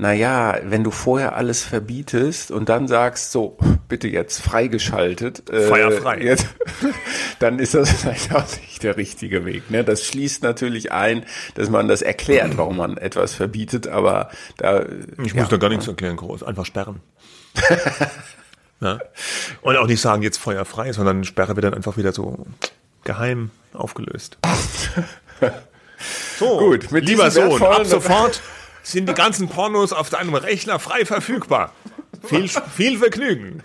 na ja, wenn du vorher alles verbietest und dann sagst, so, bitte jetzt freigeschaltet, äh, Feuerfrei. Jetzt, dann ist das vielleicht auch nicht der richtige Weg. Ne? Das schließt natürlich ein, dass man das erklärt, warum man etwas verbietet, aber da. Ich ja, muss da gar nichts erklären, groß. Einfach sperren. ja. Und auch nicht sagen, jetzt feuerfrei, sondern Sperre wird dann einfach wieder so geheim aufgelöst. so, Gut, mit lieber Sohn, ab sofort sind die ganzen Pornos auf deinem Rechner frei verfügbar. Viel, viel Vergnügen.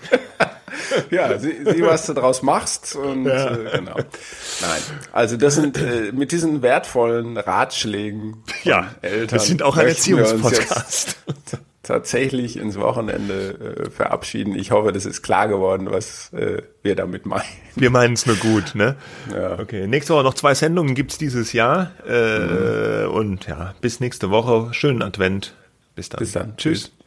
ja, sieh, sieh, was du daraus machst und ja. äh, genau. Nein, also das sind äh, mit diesen wertvollen Ratschlägen ja, Eltern. Wir sind auch ein Erziehungspodcast tatsächlich ins Wochenende äh, verabschieden. Ich hoffe, das ist klar geworden, was äh, wir damit meinen. Wir meinen es nur gut, ne? Ja. Okay, nächste Woche noch zwei Sendungen gibt's dieses Jahr. Äh, mhm. Und ja, bis nächste Woche. Schönen Advent. Bis dann. Bis dann. Tschüss. Tschüss.